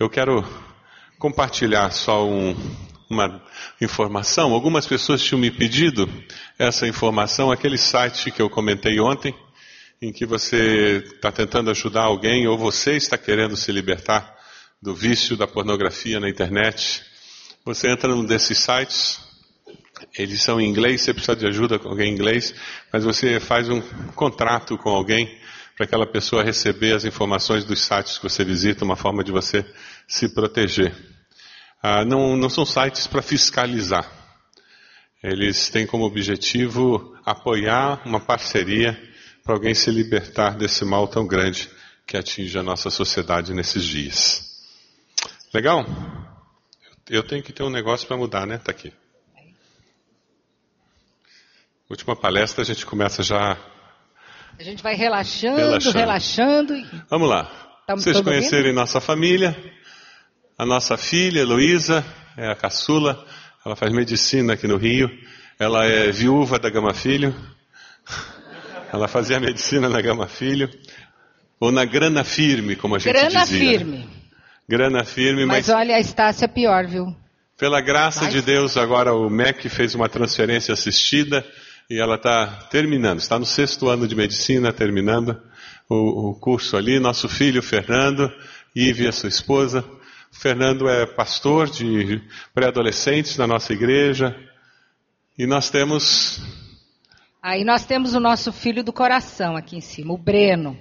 Eu quero compartilhar só um, uma informação. Algumas pessoas tinham me pedido essa informação, aquele site que eu comentei ontem, em que você está tentando ajudar alguém ou você está querendo se libertar do vício da pornografia na internet. Você entra num desses sites, eles são em inglês, você precisa de ajuda com alguém em inglês, mas você faz um contrato com alguém para aquela pessoa receber as informações dos sites que você visita, uma forma de você se proteger. Ah, não, não são sites para fiscalizar. Eles têm como objetivo apoiar uma parceria para alguém se libertar desse mal tão grande que atinge a nossa sociedade nesses dias. Legal? Eu tenho que ter um negócio para mudar, né? Tá aqui. Última palestra, a gente começa já. A gente vai relaxando, relaxando. relaxando e... Vamos lá. Estamos Vocês conhecerem ouvindo? nossa família. A nossa filha, Heloísa, é a caçula. Ela faz medicina aqui no Rio. Ela é viúva da Gama Filho. Ela fazia medicina na Gama Filho. Ou na grana firme, como a gente grana dizia. Grana firme. Grana firme, mas... Mas olha, a Estácia é pior, viu? Pela graça de Deus, agora o MEC fez uma transferência assistida e ela está terminando, está no sexto ano de medicina, terminando o, o curso ali. Nosso filho Fernando, Ive, a sua esposa. O Fernando é pastor de pré-adolescentes na nossa igreja. E nós temos. Aí nós temos o nosso filho do coração aqui em cima, o Breno.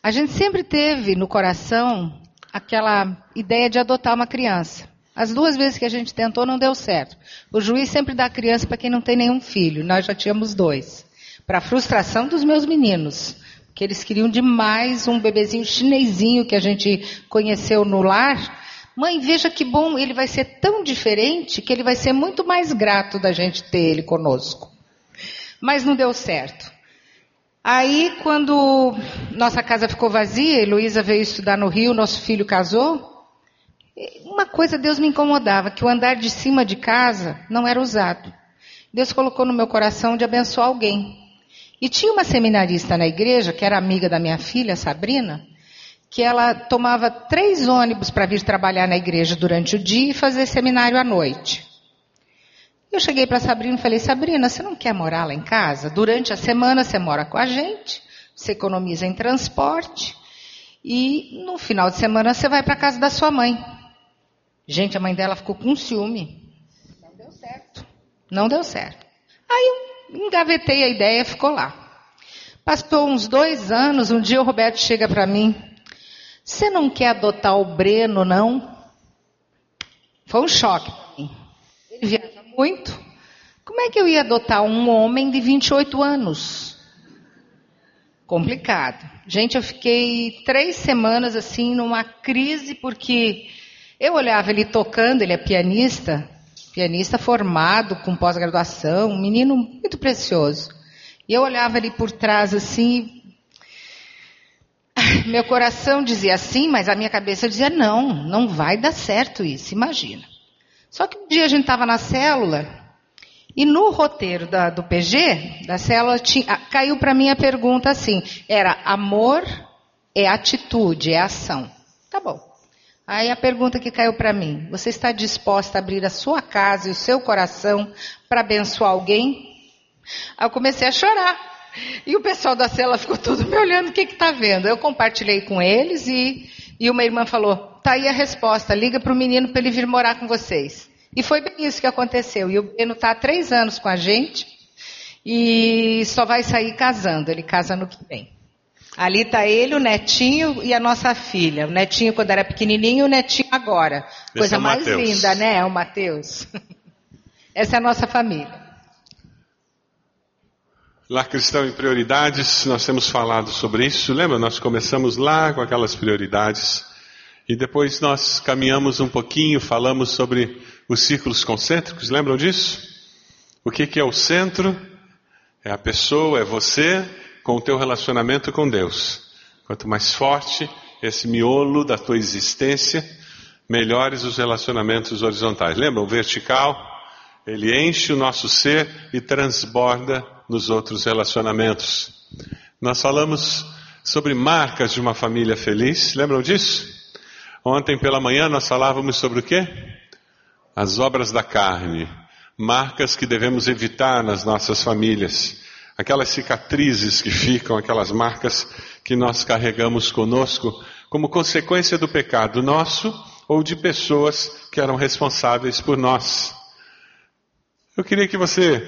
A gente sempre teve no coração aquela ideia de adotar uma criança. As duas vezes que a gente tentou não deu certo. O juiz sempre dá criança para quem não tem nenhum filho. Nós já tínhamos dois. Para frustração dos meus meninos, que eles queriam demais um bebezinho chinesinho que a gente conheceu no lar. Mãe, veja que bom, ele vai ser tão diferente que ele vai ser muito mais grato da gente ter ele conosco. Mas não deu certo. Aí, quando nossa casa ficou vazia, Heloísa veio estudar no Rio, nosso filho casou, uma coisa Deus me incomodava, que o andar de cima de casa não era usado. Deus colocou no meu coração de abençoar alguém. E tinha uma seminarista na igreja, que era amiga da minha filha, Sabrina, que ela tomava três ônibus para vir trabalhar na igreja durante o dia e fazer seminário à noite. Eu cheguei para Sabrina e falei: Sabrina, você não quer morar lá em casa? Durante a semana você mora com a gente, você economiza em transporte e no final de semana você vai para casa da sua mãe. Gente, a mãe dela ficou com ciúme. Não deu certo. Não deu certo. Aí eu engavetei a ideia, ficou lá. Passou uns dois anos, um dia o Roberto chega para mim. Você não quer adotar o Breno, não? Foi um choque para mim. Ele viaja muito. Como é que eu ia adotar um homem de 28 anos? Complicado. Gente, eu fiquei três semanas assim numa crise porque eu olhava ele tocando, ele é pianista, pianista formado, com pós-graduação, um menino muito precioso. E eu olhava ele por trás assim, meu coração dizia sim, mas a minha cabeça dizia não, não vai dar certo isso, imagina. Só que um dia a gente estava na célula e no roteiro da, do PG, da célula, tinha, caiu para mim a pergunta assim: era amor é atitude, é ação. Tá bom. Aí a pergunta que caiu para mim: você está disposta a abrir a sua casa e o seu coração para abençoar alguém? Aí eu comecei a chorar. E o pessoal da cela ficou todo me olhando, o que está vendo? Eu compartilhei com eles e, e uma irmã falou: tá aí a resposta, liga para o menino para ele vir morar com vocês. E foi bem isso que aconteceu. E o Breno está há três anos com a gente e só vai sair casando. Ele casa no que vem. Ali está ele, o netinho e a nossa filha. O netinho quando era pequenininho e o netinho agora. Coisa é mais Mateus. linda, né? É o Mateus. Essa é a nossa família. Lá Cristão em Prioridades, nós temos falado sobre isso. Lembra? Nós começamos lá com aquelas prioridades. E depois nós caminhamos um pouquinho, falamos sobre os círculos concêntricos. Lembram disso? O que, que é o centro? É a pessoa, é você com o teu relacionamento com Deus. Quanto mais forte esse miolo da tua existência, melhores os relacionamentos horizontais. Lembra? O vertical, ele enche o nosso ser e transborda nos outros relacionamentos. Nós falamos sobre marcas de uma família feliz, lembram disso? Ontem pela manhã nós falávamos sobre o quê? As obras da carne, marcas que devemos evitar nas nossas famílias, aquelas cicatrizes que ficam, aquelas marcas que nós carregamos conosco como consequência do pecado nosso ou de pessoas que eram responsáveis por nós. Eu queria que você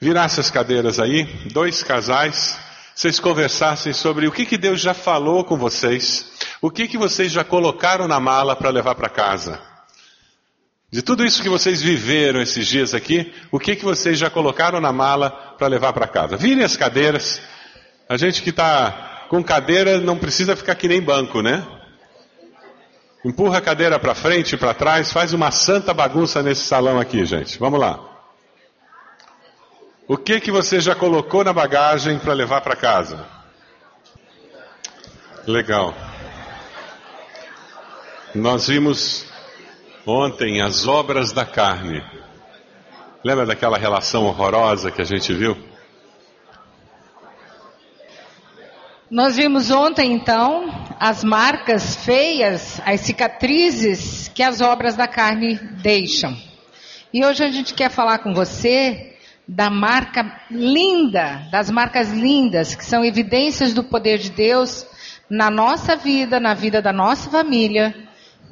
virasse as cadeiras aí, dois casais, vocês conversassem sobre o que, que Deus já falou com vocês, o que, que vocês já colocaram na mala para levar para casa. De tudo isso que vocês viveram esses dias aqui, o que, que vocês já colocaram na mala para levar para casa? Virem as cadeiras. A gente que está com cadeira não precisa ficar que nem banco, né? Empurra a cadeira para frente e para trás, faz uma santa bagunça nesse salão aqui, gente. Vamos lá. O que que você já colocou na bagagem para levar para casa? Legal. Nós vimos ontem as obras da carne. Lembra daquela relação horrorosa que a gente viu? Nós vimos ontem, então, as marcas feias, as cicatrizes que as obras da carne deixam. E hoje a gente quer falar com você da marca linda, das marcas lindas, que são evidências do poder de Deus na nossa vida, na vida da nossa família,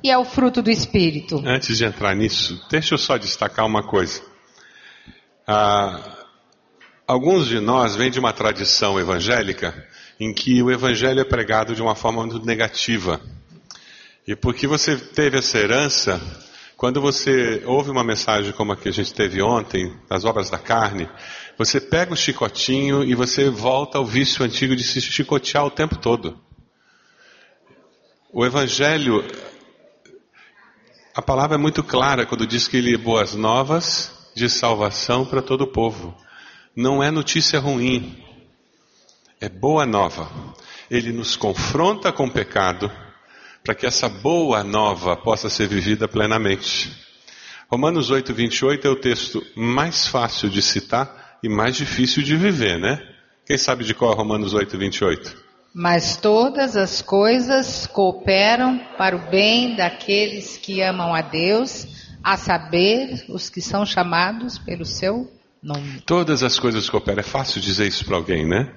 e é o fruto do Espírito. Antes de entrar nisso, deixa eu só destacar uma coisa. Ah, alguns de nós vêm de uma tradição evangélica em que o evangelho é pregado de uma forma muito negativa. E porque você teve essa herança, quando você ouve uma mensagem como a que a gente teve ontem, das obras da carne, você pega o chicotinho e você volta ao vício antigo de se chicotear o tempo todo. O evangelho, a palavra é muito clara quando diz que ele é boas novas de salvação para todo o povo. Não é notícia ruim, é boa nova. Ele nos confronta com o pecado para que essa boa nova possa ser vivida plenamente. Romanos 8, 28 é o texto mais fácil de citar e mais difícil de viver, né? Quem sabe de qual é Romanos 8, 28? Mas todas as coisas cooperam para o bem daqueles que amam a Deus, a saber, os que são chamados pelo seu nome. Todas as coisas cooperam. É fácil dizer isso para alguém, né?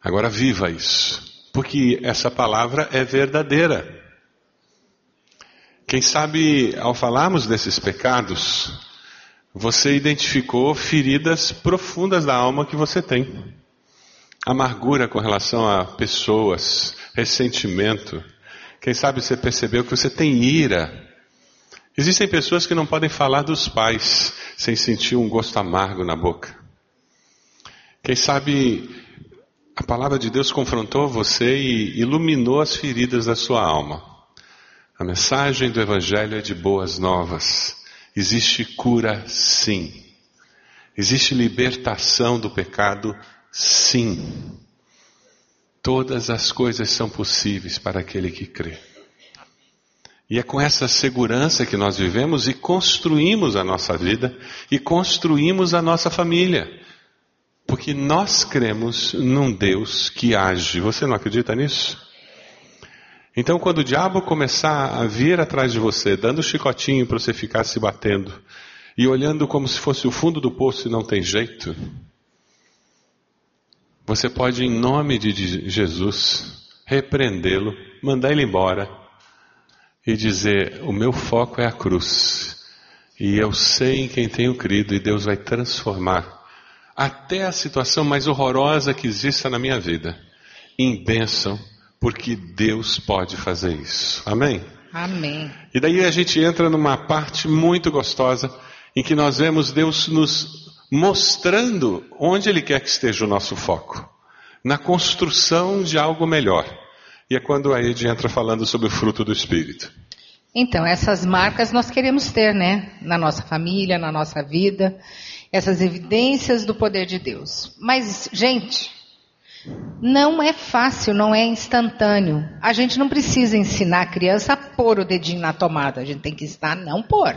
Agora viva isso, porque essa palavra é verdadeira. Quem sabe, ao falarmos desses pecados, você identificou feridas profundas da alma que você tem. Amargura com relação a pessoas, ressentimento. Quem sabe você percebeu que você tem ira. Existem pessoas que não podem falar dos pais sem sentir um gosto amargo na boca. Quem sabe a palavra de Deus confrontou você e iluminou as feridas da sua alma. A mensagem do Evangelho é de boas novas. Existe cura, sim. Existe libertação do pecado, sim. Todas as coisas são possíveis para aquele que crê. E é com essa segurança que nós vivemos e construímos a nossa vida e construímos a nossa família. Porque nós cremos num Deus que age. Você não acredita nisso? Então, quando o diabo começar a vir atrás de você, dando chicotinho para você ficar se batendo, e olhando como se fosse o fundo do poço e não tem jeito, você pode, em nome de Jesus, repreendê-lo, mandar ele embora e dizer: O meu foco é a cruz, e eu sei em quem tenho crido, e Deus vai transformar até a situação mais horrorosa que exista na minha vida, em bênção, porque Deus pode fazer isso. Amém? Amém. E daí a gente entra numa parte muito gostosa, em que nós vemos Deus nos mostrando onde Ele quer que esteja o nosso foco na construção de algo melhor. E é quando a Ed entra falando sobre o fruto do Espírito. Então, essas marcas nós queremos ter, né? Na nossa família, na nossa vida essas evidências do poder de Deus. Mas, gente, não é fácil, não é instantâneo. A gente não precisa ensinar a criança a pôr o dedinho na tomada, a gente tem que ensinar a não pôr.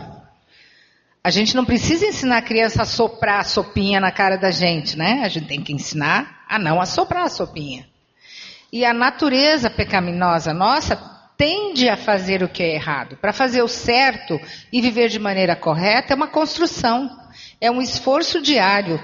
A gente não precisa ensinar a criança a soprar a sopinha na cara da gente, né? A gente tem que ensinar a não assoprar a sopinha. E a natureza pecaminosa nossa tende a fazer o que é errado. Para fazer o certo e viver de maneira correta é uma construção, é um esforço diário,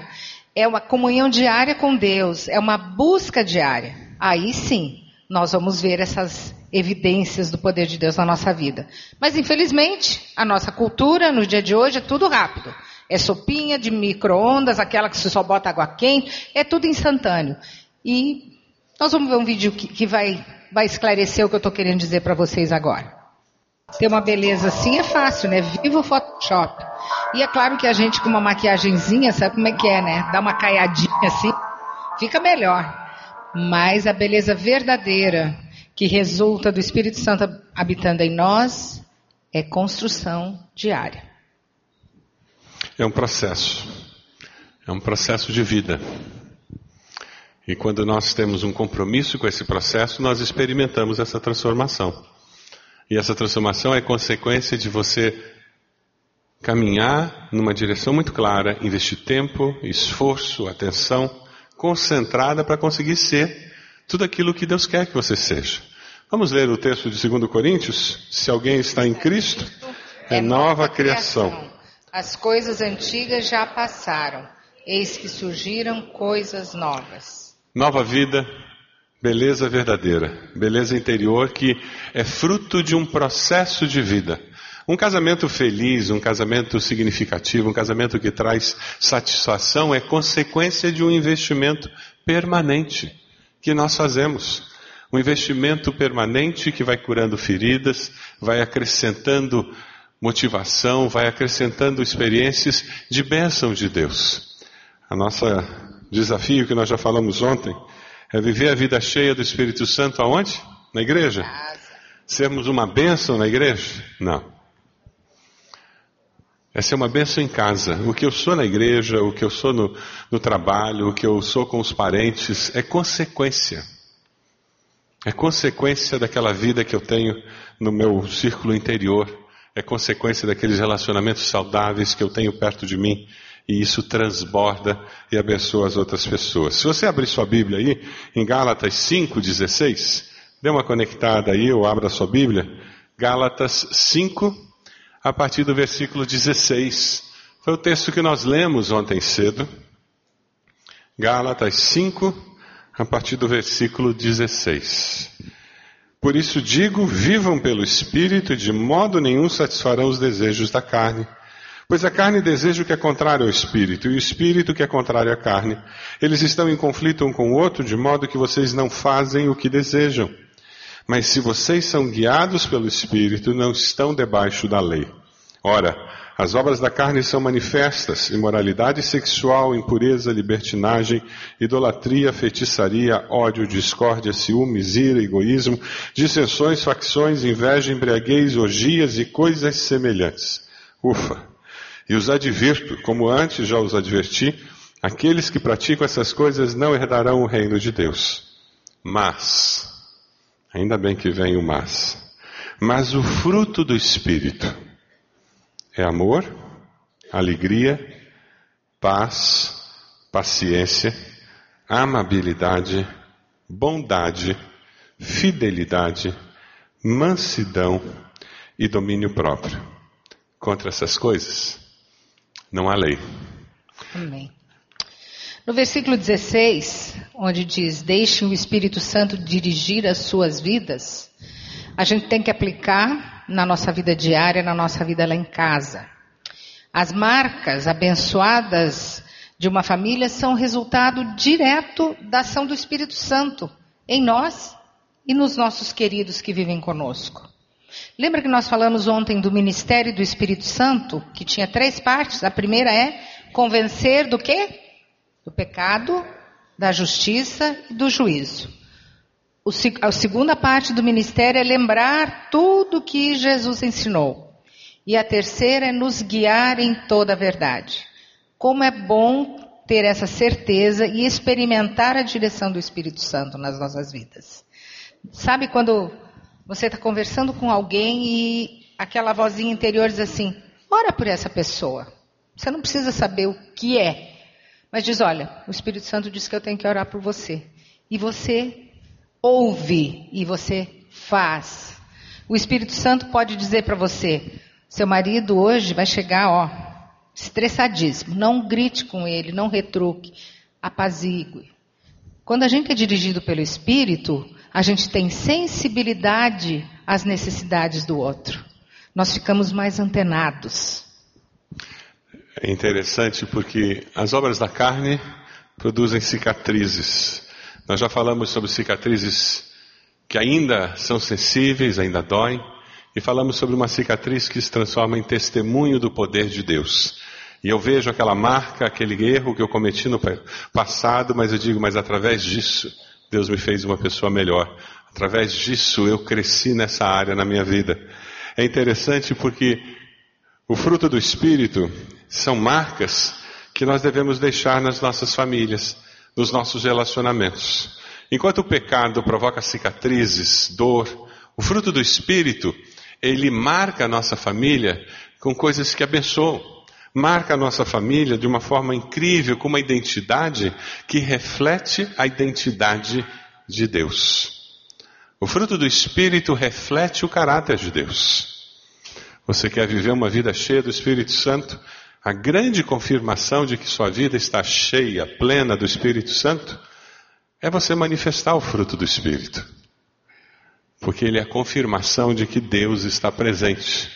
é uma comunhão diária com Deus, é uma busca diária. Aí sim, nós vamos ver essas evidências do poder de Deus na nossa vida. Mas infelizmente, a nossa cultura no dia de hoje é tudo rápido. É sopinha de micro-ondas, aquela que só bota água quente, é tudo instantâneo. E nós vamos ver um vídeo que, que vai, vai esclarecer o que eu estou querendo dizer para vocês agora. Ter uma beleza assim é fácil, né? Viva o Photoshop. E é claro que a gente com uma maquiagemzinha, sabe como é que é, né? Dá uma caiadinha assim, fica melhor. Mas a beleza verdadeira que resulta do Espírito Santo habitando em nós é construção diária. É um processo. É um processo de vida. E quando nós temos um compromisso com esse processo, nós experimentamos essa transformação. E essa transformação é consequência de você caminhar numa direção muito clara, investir tempo, esforço, atenção, concentrada para conseguir ser tudo aquilo que Deus quer que você seja. Vamos ler o texto de 2 Coríntios? Se alguém está em Cristo, é nova criação. As coisas antigas já passaram, eis que surgiram coisas novas. Nova vida, beleza verdadeira, beleza interior que é fruto de um processo de vida. Um casamento feliz, um casamento significativo, um casamento que traz satisfação é consequência de um investimento permanente que nós fazemos. Um investimento permanente que vai curando feridas, vai acrescentando motivação, vai acrescentando experiências de bênção de Deus. A nossa desafio que nós já falamos ontem é viver a vida cheia do Espírito Santo aonde? Na igreja? Sermos uma bênção na igreja? Não. Essa é uma bênção em casa. O que eu sou na igreja, o que eu sou no, no trabalho, o que eu sou com os parentes, é consequência. É consequência daquela vida que eu tenho no meu círculo interior é consequência daqueles relacionamentos saudáveis que eu tenho perto de mim e isso transborda e abençoa as outras pessoas. Se você abrir sua Bíblia aí, em Gálatas 5,16, dê uma conectada aí ou abra sua Bíblia, Gálatas 5, a partir do versículo 16. Foi o texto que nós lemos ontem cedo. Gálatas 5, a partir do versículo 16. Por isso digo: vivam pelo Espírito e de modo nenhum satisfarão os desejos da carne. Pois a carne deseja o que é contrário ao Espírito, e o Espírito que é contrário à carne. Eles estão em conflito um com o outro, de modo que vocês não fazem o que desejam. Mas se vocês são guiados pelo Espírito, não estão debaixo da lei. Ora, as obras da carne são manifestas: imoralidade sexual, impureza, libertinagem, idolatria, feitiçaria, ódio, discórdia, ciúmes, ira, egoísmo, dissensões, facções, inveja, embriaguez, orgias e coisas semelhantes. Ufa! E os advirto, como antes já os adverti, aqueles que praticam essas coisas não herdarão o reino de Deus. Mas, ainda bem que vem o mas, mas o fruto do Espírito é amor, alegria, paz, paciência, amabilidade, bondade, fidelidade, mansidão e domínio próprio. Contra essas coisas, não há lei. Amém. No versículo 16, onde diz: Deixe o Espírito Santo dirigir as suas vidas, a gente tem que aplicar na nossa vida diária, na nossa vida lá em casa. As marcas abençoadas de uma família são resultado direto da ação do Espírito Santo em nós e nos nossos queridos que vivem conosco. Lembra que nós falamos ontem do ministério do Espírito Santo, que tinha três partes? A primeira é convencer do quê? Do pecado, da justiça e do juízo a segunda parte do ministério é lembrar tudo que Jesus ensinou. E a terceira é nos guiar em toda a verdade. Como é bom ter essa certeza e experimentar a direção do Espírito Santo nas nossas vidas. Sabe quando você está conversando com alguém e aquela vozinha interior diz assim: ora por essa pessoa. Você não precisa saber o que é, mas diz: olha, o Espírito Santo diz que eu tenho que orar por você. E você ouve e você faz. O Espírito Santo pode dizer para você: seu marido hoje vai chegar, ó, estressadíssimo. Não grite com ele, não retruque, apazigue. Quando a gente é dirigido pelo Espírito, a gente tem sensibilidade às necessidades do outro. Nós ficamos mais antenados. É interessante porque as obras da carne produzem cicatrizes. Nós já falamos sobre cicatrizes que ainda são sensíveis, ainda doem, e falamos sobre uma cicatriz que se transforma em testemunho do poder de Deus. E eu vejo aquela marca, aquele erro que eu cometi no passado, mas eu digo, mas através disso, Deus me fez uma pessoa melhor. Através disso, eu cresci nessa área na minha vida. É interessante porque o fruto do Espírito são marcas que nós devemos deixar nas nossas famílias, nos nossos relacionamentos. Enquanto o pecado provoca cicatrizes, dor, o fruto do Espírito, ele marca a nossa família com coisas que abençoam marca a nossa família de uma forma incrível, com uma identidade que reflete a identidade de Deus. O fruto do Espírito reflete o caráter de Deus. Você quer viver uma vida cheia do Espírito Santo? A grande confirmação de que sua vida está cheia, plena do Espírito Santo, é você manifestar o fruto do Espírito. Porque ele é a confirmação de que Deus está presente.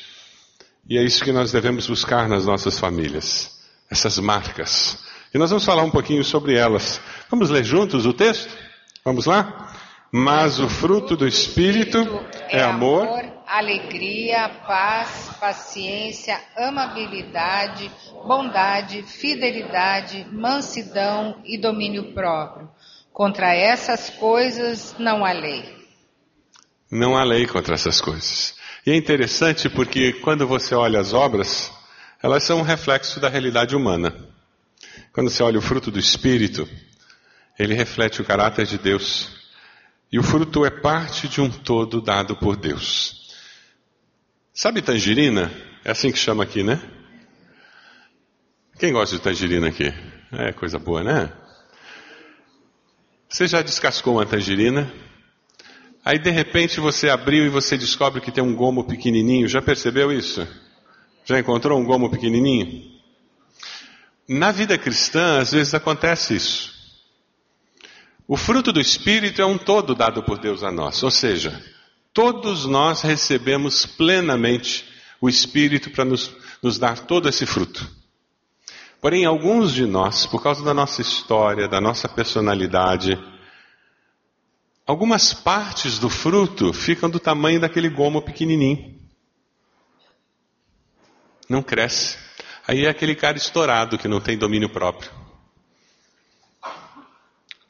E é isso que nós devemos buscar nas nossas famílias, essas marcas. E nós vamos falar um pouquinho sobre elas. Vamos ler juntos o texto? Vamos lá? Mas o fruto do Espírito é amor, alegria, paz, paciência, amabilidade, bondade, fidelidade, mansidão e domínio próprio. Contra essas coisas não há lei. Não há lei contra essas coisas. E é interessante porque quando você olha as obras, elas são um reflexo da realidade humana. Quando você olha o fruto do Espírito, ele reflete o caráter de Deus. E o fruto é parte de um todo dado por Deus. Sabe tangerina? É assim que chama aqui, né? Quem gosta de tangerina aqui? É coisa boa, né? Você já descascou uma tangerina? Aí de repente você abriu e você descobre que tem um gomo pequenininho. Já percebeu isso? Já encontrou um gomo pequenininho? Na vida cristã, às vezes acontece isso. O fruto do Espírito é um todo dado por Deus a nós, ou seja, todos nós recebemos plenamente o Espírito para nos, nos dar todo esse fruto. Porém, alguns de nós, por causa da nossa história, da nossa personalidade, Algumas partes do fruto ficam do tamanho daquele gomo pequenininho. Não cresce. Aí é aquele cara estourado que não tem domínio próprio.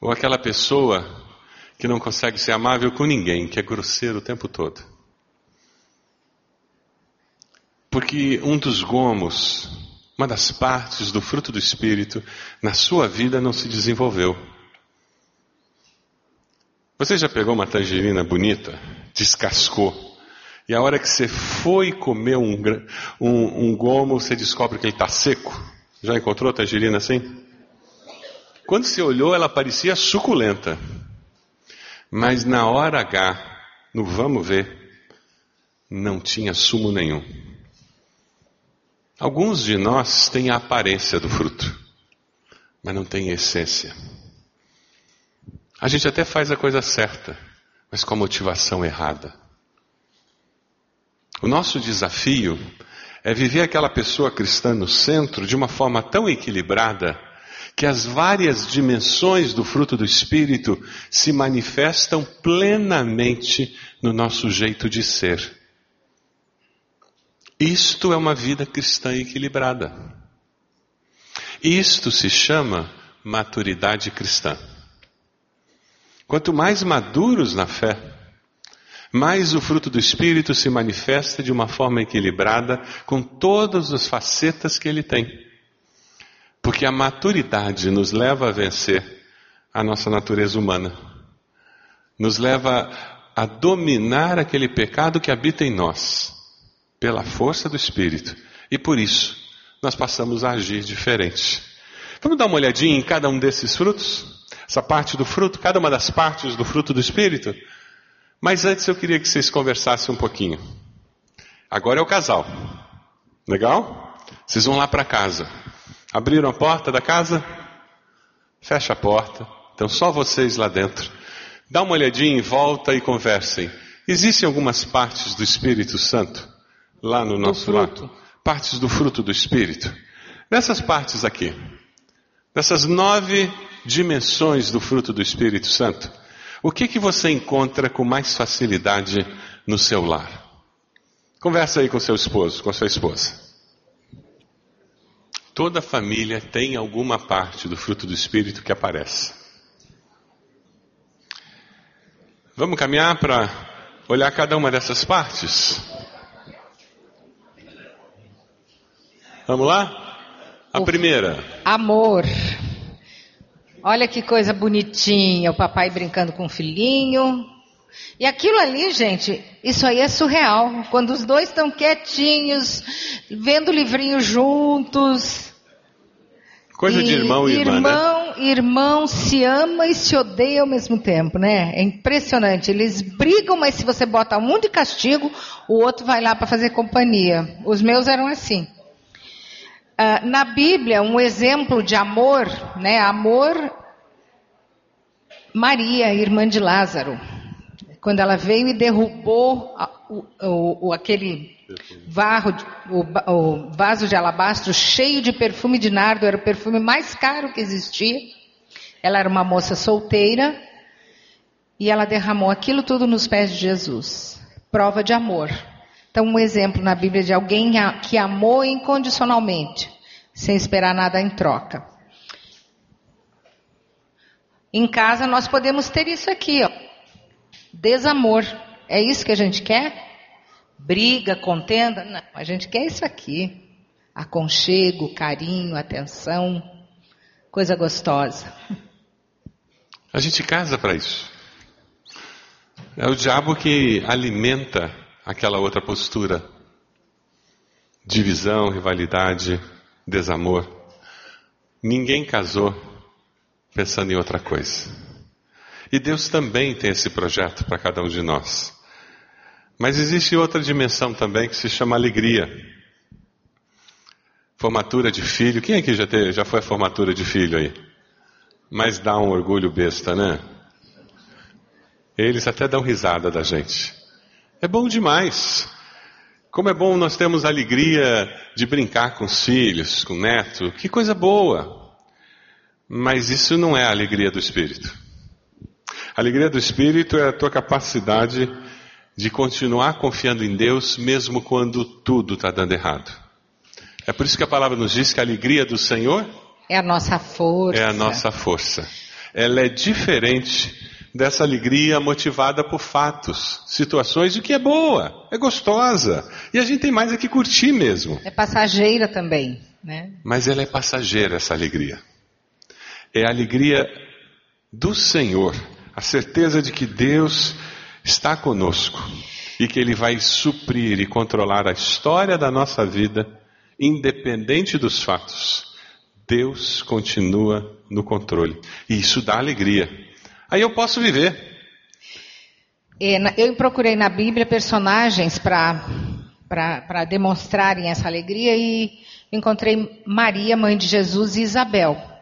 Ou aquela pessoa que não consegue ser amável com ninguém, que é grosseiro o tempo todo. Porque um dos gomos, uma das partes do fruto do Espírito, na sua vida não se desenvolveu. Você já pegou uma tangerina bonita, descascou, e a hora que você foi comer um, um, um gomo, você descobre que ele está seco? Já encontrou tangerina assim? Quando você olhou, ela parecia suculenta. Mas na hora H, no vamos ver, não tinha sumo nenhum. Alguns de nós têm a aparência do fruto, mas não têm essência. A gente até faz a coisa certa, mas com a motivação errada. O nosso desafio é viver aquela pessoa cristã no centro de uma forma tão equilibrada que as várias dimensões do fruto do Espírito se manifestam plenamente no nosso jeito de ser. Isto é uma vida cristã equilibrada. Isto se chama maturidade cristã. Quanto mais maduros na fé, mais o fruto do Espírito se manifesta de uma forma equilibrada com todas as facetas que ele tem. Porque a maturidade nos leva a vencer a nossa natureza humana, nos leva a dominar aquele pecado que habita em nós, pela força do Espírito. E por isso, nós passamos a agir diferente. Vamos dar uma olhadinha em cada um desses frutos? essa parte do fruto, cada uma das partes do fruto do Espírito. Mas antes eu queria que vocês conversassem um pouquinho. Agora é o casal. Legal? Vocês vão lá para casa. Abriram a porta da casa? Fecha a porta. Então só vocês lá dentro. Dá uma olhadinha em volta e conversem. Existem algumas partes do Espírito Santo lá no nosso lar? Partes do fruto do Espírito. Nessas partes aqui, nessas nove dimensões do fruto do Espírito Santo, o que que você encontra com mais facilidade no seu lar? Conversa aí com seu esposo, com sua esposa. Toda família tem alguma parte do fruto do Espírito que aparece. Vamos caminhar para olhar cada uma dessas partes? Vamos lá? A primeira. Amor. Olha que coisa bonitinha, o papai brincando com o filhinho. E aquilo ali, gente, isso aí é surreal. Quando os dois estão quietinhos, vendo o livrinho juntos. Coisa de irmão e irmã, né? irmão, irmão se ama e se odeia ao mesmo tempo, né? É impressionante. Eles brigam, mas se você bota um de castigo, o outro vai lá para fazer companhia. Os meus eram assim. Ah, na Bíblia, um exemplo de amor, né? Amor, Maria, irmã de Lázaro. Quando ela veio e derrubou o, o- o- aquele varro, o, o vaso de alabastro cheio de perfume de nardo, era o perfume mais caro que existia. Ela era uma moça solteira e ela derramou aquilo tudo nos pés de Jesus. Prova de amor. Então, um exemplo na Bíblia de alguém que amou incondicionalmente, sem esperar nada em troca. Em casa nós podemos ter isso aqui, ó. Desamor. É isso que a gente quer? Briga, contenda? Não, a gente quer isso aqui. Aconchego, carinho, atenção, coisa gostosa. A gente casa para isso. É o diabo que alimenta aquela outra postura. Divisão, rivalidade, desamor. Ninguém casou pensando em outra coisa. E Deus também tem esse projeto para cada um de nós. Mas existe outra dimensão também que se chama alegria. Formatura de filho. Quem aqui já, teve, já foi a formatura de filho aí? Mas dá um orgulho besta, né? Eles até dão risada da gente. É bom demais. Como é bom nós termos a alegria de brincar com os filhos, com o neto. Que coisa boa. Mas isso não é a alegria do Espírito. A alegria do Espírito é a tua capacidade de continuar confiando em Deus mesmo quando tudo está dando errado. É por isso que a palavra nos diz que a alegria do Senhor É a nossa força. é a nossa força. Ela é diferente dessa alegria motivada por fatos, situações, o que é boa, é gostosa. E a gente tem mais é que curtir mesmo. É passageira também, né? Mas ela é passageira, essa alegria. É a alegria do Senhor, a certeza de que Deus está conosco e que Ele vai suprir e controlar a história da nossa vida, independente dos fatos. Deus continua no controle. E isso dá alegria. Aí eu posso viver. É, Eu procurei na Bíblia personagens para demonstrarem essa alegria e encontrei Maria, mãe de Jesus, e Isabel.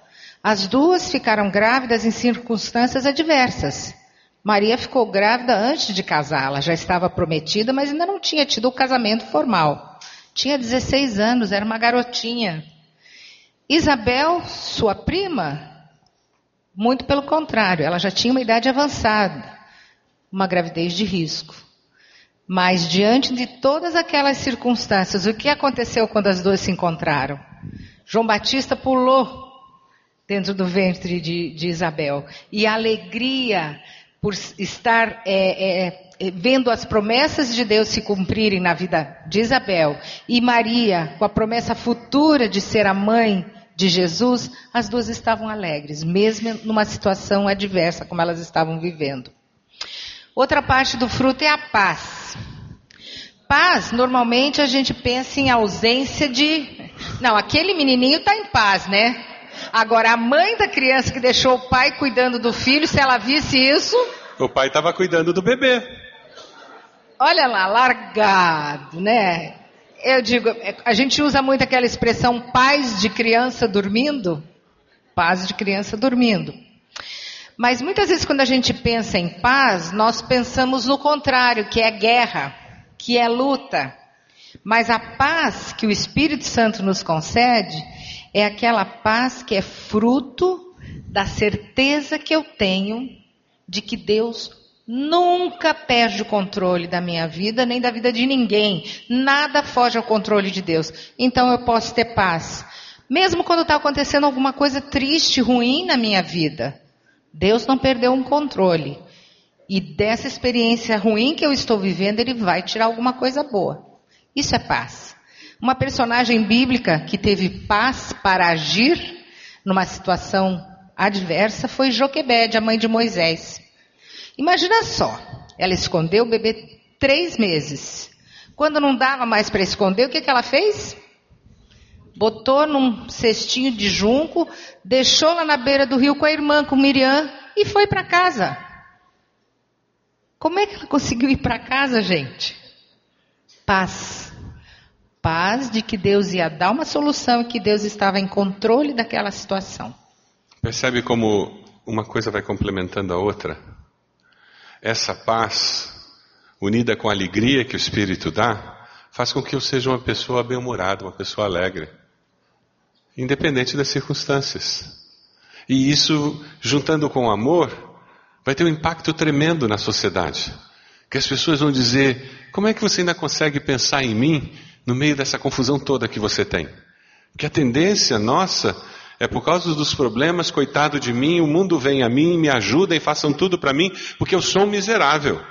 As duas ficaram grávidas em circunstâncias adversas. Maria ficou grávida antes de casar, ela já estava prometida, mas ainda não tinha tido o casamento formal. Tinha 16 anos, era uma garotinha. Isabel, sua prima, muito pelo contrário, ela já tinha uma idade avançada, uma gravidez de risco. Mas diante de todas aquelas circunstâncias, o que aconteceu quando as duas se encontraram? João Batista pulou dentro do ventre de, de Isabel. E a alegria por estar é, é, é, vendo as promessas de Deus se cumprirem na vida de Isabel e Maria, com a promessa futura de ser a mãe de Jesus, as duas estavam alegres, mesmo numa situação adversa como elas estavam vivendo. Outra parte do fruto é a paz. Paz, normalmente a gente pensa em ausência de. Não, aquele menininho está em paz, né? Agora, a mãe da criança que deixou o pai cuidando do filho, se ela visse isso. O pai estava cuidando do bebê. Olha lá, largado, né? Eu digo, a gente usa muito aquela expressão paz de criança dormindo. Paz de criança dormindo. Mas muitas vezes quando a gente pensa em paz, nós pensamos no contrário, que é guerra, que é luta. Mas a paz que o Espírito Santo nos concede é aquela paz que é fruto da certeza que eu tenho de que Deus nunca perde o controle da minha vida, nem da vida de ninguém. Nada foge ao controle de Deus. Então eu posso ter paz. Mesmo quando está acontecendo alguma coisa triste, ruim na minha vida. Deus não perdeu um controle. E dessa experiência ruim que eu estou vivendo, Ele vai tirar alguma coisa boa. Isso é paz. Uma personagem bíblica que teve paz para agir numa situação adversa foi Joquebede, a mãe de Moisés. Imagina só, ela escondeu o bebê três meses. Quando não dava mais para esconder, o que, que ela fez? Botou num cestinho de junco, deixou lá na beira do rio com a irmã, com Miriam, e foi para casa. Como é que ela conseguiu ir para casa, gente? Paz. Paz de que Deus ia dar uma solução e que Deus estava em controle daquela situação. Percebe como uma coisa vai complementando a outra? Essa paz, unida com a alegria que o Espírito dá, faz com que eu seja uma pessoa bem-humorada, uma pessoa alegre, independente das circunstâncias. E isso, juntando com o amor, vai ter um impacto tremendo na sociedade. Que as pessoas vão dizer: como é que você ainda consegue pensar em mim no meio dessa confusão toda que você tem? Que a tendência nossa é por causa dos problemas, coitado de mim, o mundo vem a mim, me ajudem, façam tudo para mim, porque eu sou um miserável.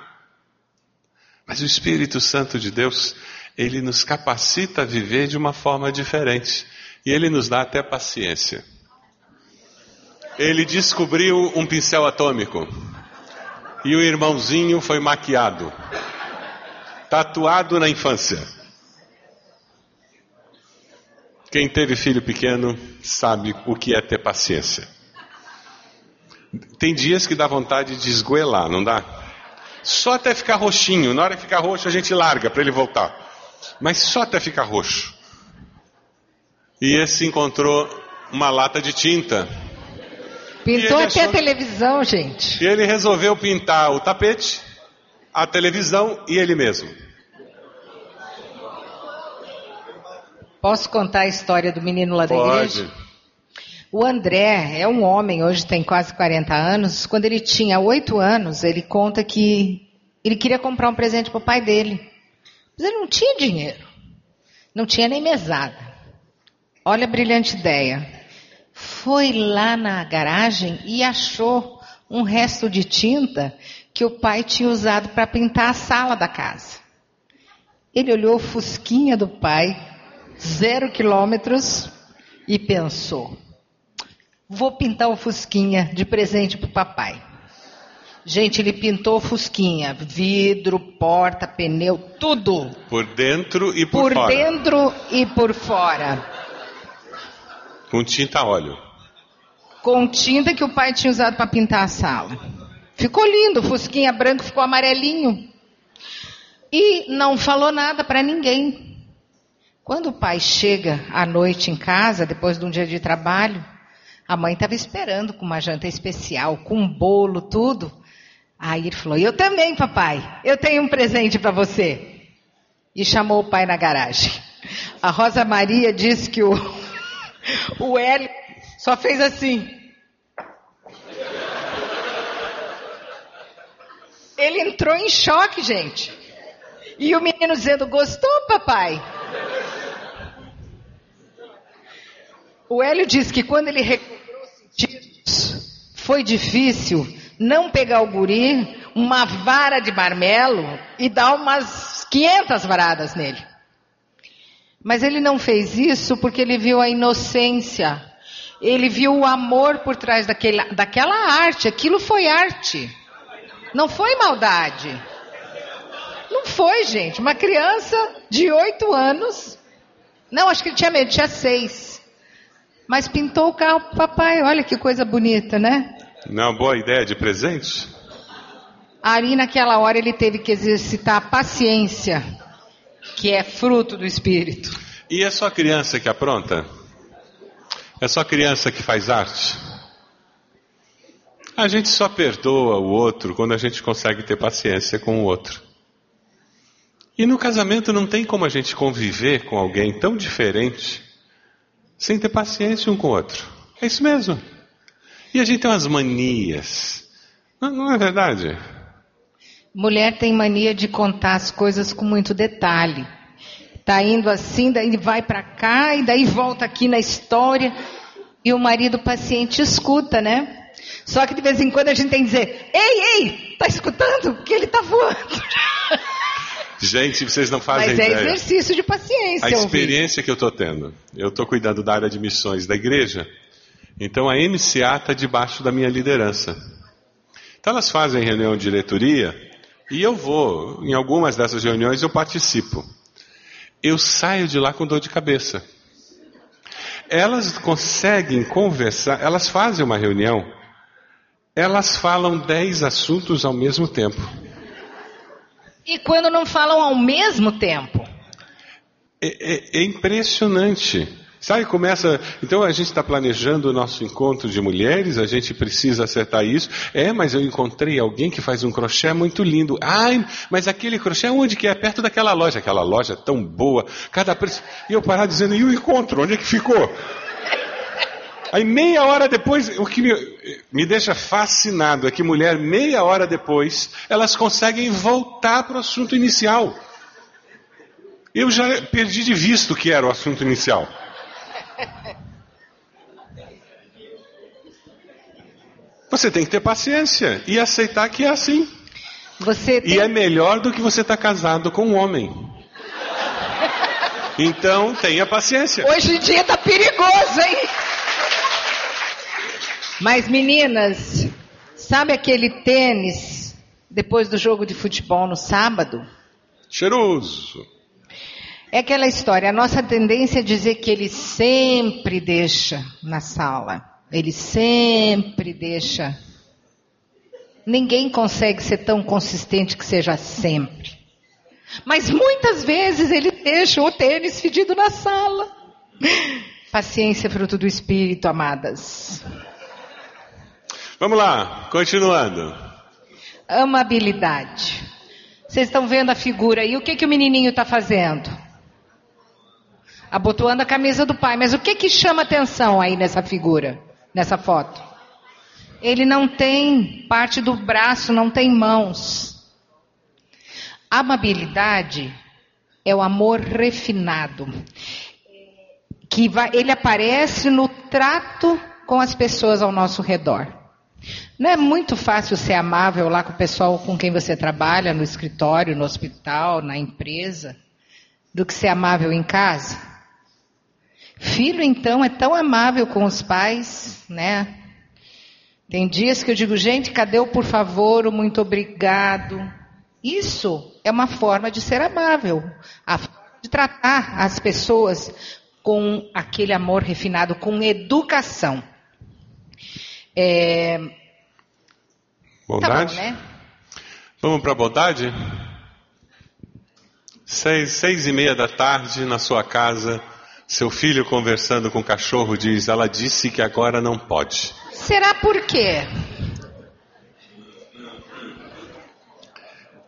Mas o Espírito Santo de Deus, ele nos capacita a viver de uma forma diferente. E ele nos dá até paciência. Ele descobriu um pincel atômico. E o irmãozinho foi maquiado. Tatuado na infância. Quem teve filho pequeno sabe o que é ter paciência. Tem dias que dá vontade de esgoelar, não dá? Só até ficar roxinho. Na hora que ficar roxo, a gente larga para ele voltar. Mas só até ficar roxo. E esse encontrou uma lata de tinta. Pintou até achou... a televisão, gente. E ele resolveu pintar o tapete, a televisão e ele mesmo. Posso contar a história do menino lá da Pode. igreja? O André é um homem, hoje tem quase 40 anos. Quando ele tinha 8 anos, ele conta que ele queria comprar um presente para o pai dele. Mas ele não tinha dinheiro. Não tinha nem mesada. Olha a brilhante ideia. Foi lá na garagem e achou um resto de tinta que o pai tinha usado para pintar a sala da casa. Ele olhou o fusquinha do pai, zero quilômetros e pensou: vou pintar o Fusquinha de presente para o papai. Gente, ele pintou Fusquinha, vidro, porta, pneu, tudo. Por dentro e por, por fora. Por dentro e por fora. Com tinta óleo. Com tinta que o pai tinha usado para pintar a sala. Ficou lindo, o Fusquinha branco ficou amarelinho. E não falou nada para ninguém. Quando o pai chega à noite em casa, depois de um dia de trabalho, a mãe estava esperando com uma janta especial, com um bolo, tudo. Aí ele falou: Eu também, papai, eu tenho um presente para você. E chamou o pai na garagem. A Rosa Maria disse que o, o Hélio só fez assim. Ele entrou em choque, gente. E o menino dizendo: Gostou, papai? O Hélio diz que quando ele recobrou sentidos, foi difícil não pegar o guri, uma vara de marmelo e dar umas 500 varadas nele. Mas ele não fez isso porque ele viu a inocência. Ele viu o amor por trás daquele, daquela arte. Aquilo foi arte. Não foi maldade. Não foi, gente. Uma criança de oito anos. Não, acho que ele tinha medo, tinha seis. Mas pintou o carro pro papai, olha que coisa bonita, né? Não é uma boa ideia de presente? Ali naquela hora ele teve que exercitar a paciência, que é fruto do Espírito. E é só criança que apronta? É só criança que faz arte? A gente só perdoa o outro quando a gente consegue ter paciência com o outro. E no casamento não tem como a gente conviver com alguém tão diferente sem ter paciência um com o outro. É isso mesmo. E a gente tem umas manias. Não, não é verdade? Mulher tem mania de contar as coisas com muito detalhe. Tá indo assim, daí vai para cá e daí volta aqui na história e o marido paciente escuta, né? Só que de vez em quando a gente tem que dizer: "Ei, ei, tá escutando? Que ele tá voando". Gente, vocês não fazem Mas é ideia. exercício de paciência. A ouvir. experiência que eu estou tendo. Eu estou cuidando da área de missões da igreja. Então a MCA está debaixo da minha liderança. Então elas fazem reunião de diretoria e eu vou. Em algumas dessas reuniões eu participo. Eu saio de lá com dor de cabeça. Elas conseguem conversar, elas fazem uma reunião, elas falam dez assuntos ao mesmo tempo. E quando não falam ao mesmo tempo? É, é- é impressionante. Sabe, começa. Então a gente está planejando o nosso encontro de mulheres, a gente precisa acertar isso. É, mas eu encontrei alguém que faz um crochê muito lindo. Ai, mas aquele crochê onde que é? Perto daquela loja. Aquela loja tão boa, cada preço. E eu parar dizendo, e o encontro? Onde é que ficou? Aí meia hora depois, o que me, me deixa fascinado é que mulher, meia hora depois, elas conseguem voltar para o assunto inicial. Eu já perdi de vista o que era o assunto inicial. Você tem que ter paciência e aceitar que é assim. Tem... E é melhor do que você estar casado com um homem. Então tenha paciência. Hoje em dia tá perigoso, hein? Mas meninas, sabe aquele tênis depois do jogo de futebol no sábado? Cheiroso. É aquela história, a nossa tendência é dizer que ele sempre deixa na sala. Ele sempre deixa. Ninguém consegue ser tão consistente que seja sempre. Mas muitas vezes ele deixa o tênis fedido na sala. Paciência, fruto do espírito, amadas. Vamos lá, continuando. Amabilidade. Vocês estão vendo a figura aí? O que, que o menininho está fazendo? Abotoando a camisa do pai. Mas o que, que chama atenção aí nessa figura, nessa foto? Ele não tem parte do braço, não tem mãos. Amabilidade é o amor refinado. Que vai, ele aparece no trato com as pessoas ao nosso redor. Não é muito fácil ser amável lá com o pessoal com quem você trabalha, no escritório, no hospital, na empresa, do que ser amável em casa? Filho, então, é tão amável com os pais, né? Tem dias que eu digo, gente, cadê o por favor, o muito obrigado? Isso é uma forma de ser amável, de tratar as pessoas com aquele amor refinado, com educação. É, Bondade? Tá bom, né? Vamos para a bondade? Seis, seis e meia da tarde, na sua casa, seu filho conversando com o cachorro diz: Ela disse que agora não pode. Será por quê?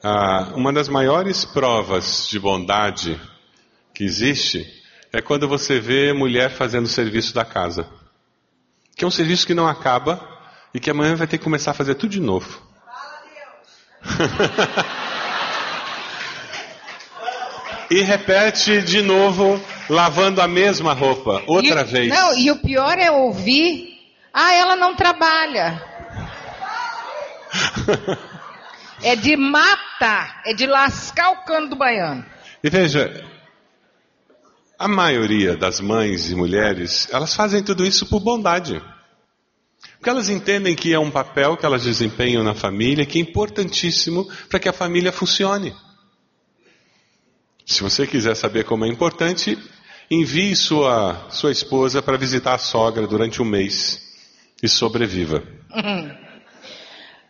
Ah, uma das maiores provas de bondade que existe é quando você vê mulher fazendo o serviço da casa. Que é um serviço que não acaba e que amanhã vai ter que começar a fazer tudo de novo. E repete de novo, lavando a mesma roupa, outra E- vez. Não, e o pior é ouvir, ah, ela não trabalha. É de matar, é de lascar o cano do baiano. E veja, a maioria das mães e mulheres, elas fazem tudo isso por bondade. Porque elas entendem que é um papel que elas desempenham na família que é importantíssimo para que a família funcione. Se você quiser saber como é importante, envie sua, sua esposa para visitar a sogra durante um mês e sobreviva.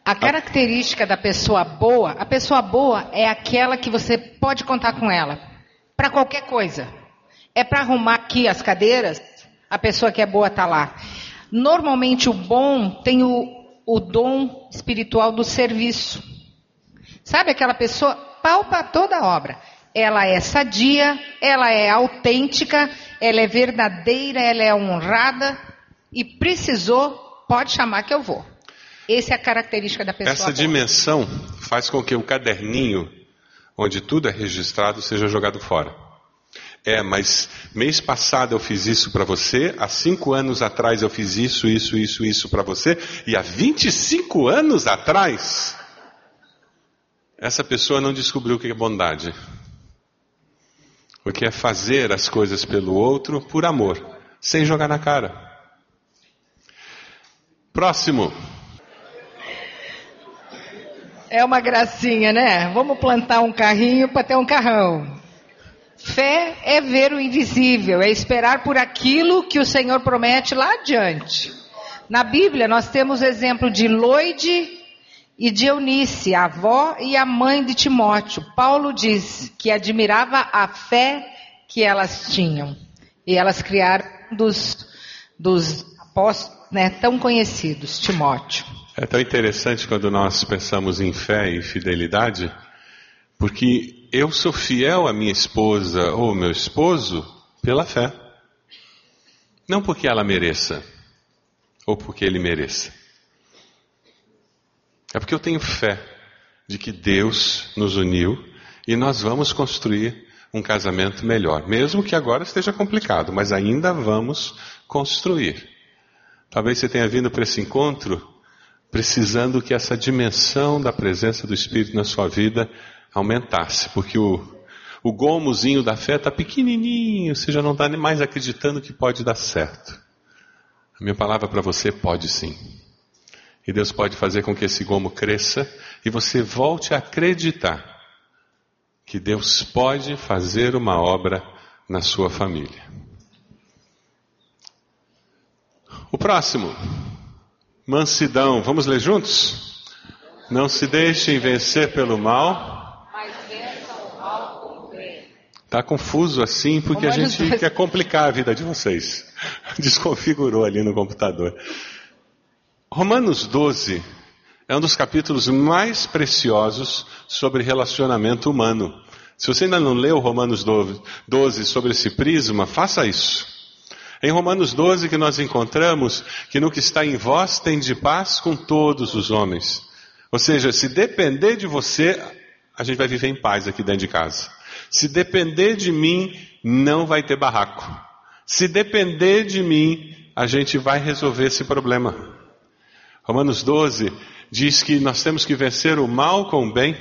A característica da pessoa boa, a pessoa boa é aquela que você pode contar com ela para qualquer coisa. É para arrumar aqui as cadeiras, a pessoa que é boa está lá. Normalmente o bom tem o, o dom espiritual do serviço. Sabe aquela pessoa palpa toda a obra. Ela é sadia, ela é autêntica, ela é verdadeira, ela é honrada e precisou, pode chamar que eu vou. Essa é a característica da pessoa. Essa boa. dimensão faz com que o caderninho, onde tudo é registrado, seja jogado fora. É, mas mês passado eu fiz isso para você, há cinco anos atrás eu fiz isso, isso, isso, isso para você, e há 25 anos atrás, essa pessoa não descobriu o que é bondade. O que é fazer as coisas pelo outro por amor, sem jogar na cara. Próximo. É uma gracinha, né? Vamos plantar um carrinho para ter um carrão. Fé é ver o invisível, é esperar por aquilo que o Senhor promete lá adiante. Na Bíblia, nós temos o exemplo de Loide e de Eunice, a avó e a mãe de Timóteo. Paulo diz que admirava a fé que elas tinham. E elas criaram dos, dos apóstolos né, tão conhecidos, Timóteo. É tão interessante quando nós pensamos em fé e fidelidade, porque eu sou fiel à minha esposa ou meu esposo pela fé. Não porque ela mereça, ou porque ele mereça. É porque eu tenho fé de que Deus nos uniu e nós vamos construir um casamento melhor. Mesmo que agora esteja complicado, mas ainda vamos construir. Talvez você tenha vindo para esse encontro precisando que essa dimensão da presença do Espírito na sua vida aumentasse, porque o, o gomozinho da fé está pequenininho, você já não está mais acreditando que pode dar certo. A minha palavra para você pode sim. E Deus pode fazer com que esse gomo cresça e você volte a acreditar que Deus pode fazer uma obra na sua família. O próximo. Mansidão. Vamos ler juntos? Não se deixem vencer pelo mal. Mas vençam o mal com Está confuso assim porque a gente quer complicar a vida de vocês. Desconfigurou ali no computador. Romanos 12 é um dos capítulos mais preciosos sobre relacionamento humano. Se você ainda não leu Romanos 12 sobre esse prisma, faça isso. Em Romanos 12 que nós encontramos que no que está em vós tem de paz com todos os homens. Ou seja, se depender de você, a gente vai viver em paz aqui dentro de casa. Se depender de mim, não vai ter barraco. Se depender de mim, a gente vai resolver esse problema. Romanos 12 diz que nós temos que vencer o mal com o bem,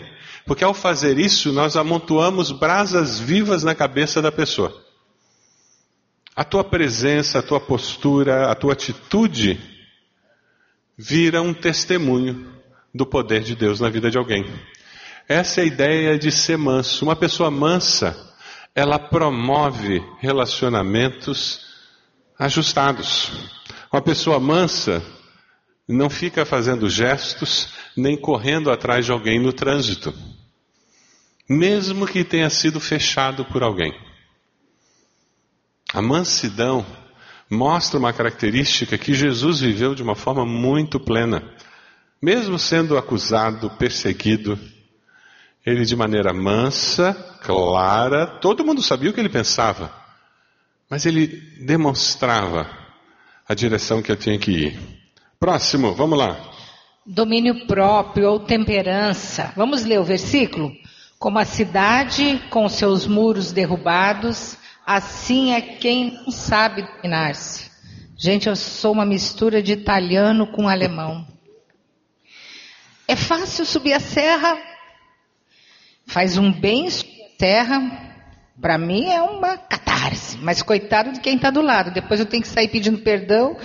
porque ao fazer isso nós amontoamos brasas vivas na cabeça da pessoa. A tua presença, a tua postura, a tua atitude vira um testemunho do poder de Deus na vida de alguém. Essa é a ideia de ser manso. Uma pessoa mansa, ela promove relacionamentos ajustados. Uma pessoa mansa não fica fazendo gestos nem correndo atrás de alguém no trânsito, mesmo que tenha sido fechado por alguém. A mansidão mostra uma característica que Jesus viveu de uma forma muito plena. Mesmo sendo acusado, perseguido, ele de maneira mansa, clara, todo mundo sabia o que ele pensava, mas ele demonstrava a direção que eu tinha que ir. Próximo, vamos lá. Domínio próprio ou temperança. Vamos ler o versículo? Como a cidade com seus muros derrubados, Assim é quem não sabe dominar-se. Gente, eu sou uma mistura de italiano com alemão. É fácil subir a serra, faz um bem subir a serra. Para mim é uma catarse, mas coitado de quem está do lado. Depois eu tenho que sair pedindo perdão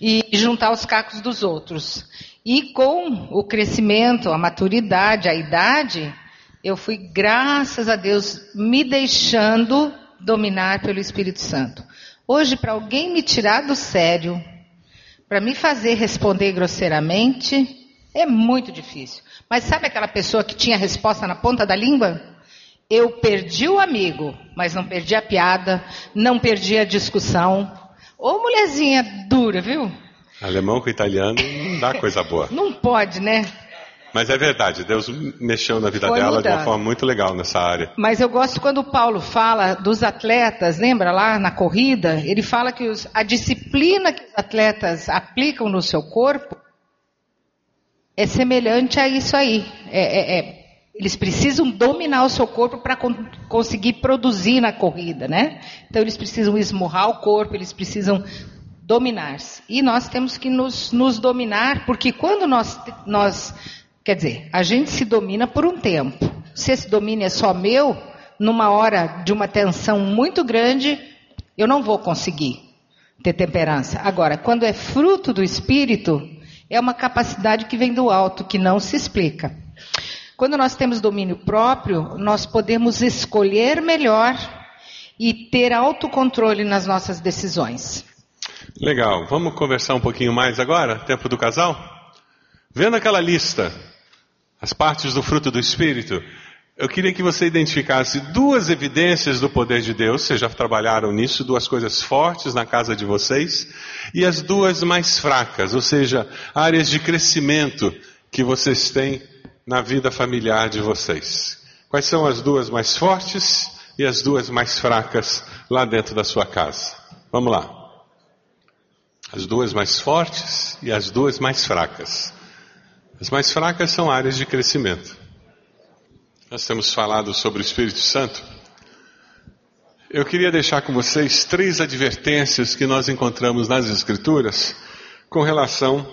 e juntar os cacos dos outros. E com o crescimento, a maturidade, a idade, eu fui, graças a Deus, me deixando dominar pelo Espírito Santo. Hoje, para alguém me tirar do sério, para me fazer responder grosseiramente, É muito difícil. Mas sabe aquela pessoa que tinha a resposta na ponta da língua? Eu perdi o amigo, mas não perdi a piada, não perdi a discussão. Ô mulherzinha dura, viu? Alemão com italiano não dá coisa boa. Não pode, né? Mas é verdade, Deus mexeu na vida Foi dela de uma mudando. forma muito legal nessa área. Mas eu gosto quando o Paulo fala dos atletas, lembra lá na corrida? Ele fala que os- a disciplina que os atletas aplicam no seu corpo é semelhante a isso aí. É- é- é- eles precisam dominar o seu corpo para conseguir produzir na corrida, né? Então eles precisam esmurrar o corpo, eles precisam dominar-se. E nós temos que nos, nos dominar, porque quando nós, nós. Quer dizer, a gente se domina por um tempo. Se esse domínio é só meu, numa hora de uma tensão muito grande, eu não vou conseguir ter temperança. Agora, quando é fruto do espírito, é uma capacidade que vem do alto, que não se explica. Quando nós temos domínio próprio, nós podemos escolher melhor e ter autocontrole nas nossas decisões. Legal, vamos conversar um pouquinho mais agora? Tempo do casal? Vendo aquela lista, as partes do fruto do Espírito, eu queria que você identificasse duas evidências do poder de Deus, vocês já trabalharam nisso, duas coisas fortes na casa de vocês, e as duas mais fracas, ou seja, áreas de crescimento que vocês têm na vida familiar de vocês. Quais são as duas mais fortes e as duas mais fracas lá dentro da sua casa? Vamos lá. As duas mais fortes e as duas mais fracas. As mais fracas são áreas de crescimento. Nós temos falado sobre o Espírito Santo. Eu queria deixar com vocês três advertências que nós encontramos nas Escrituras com relação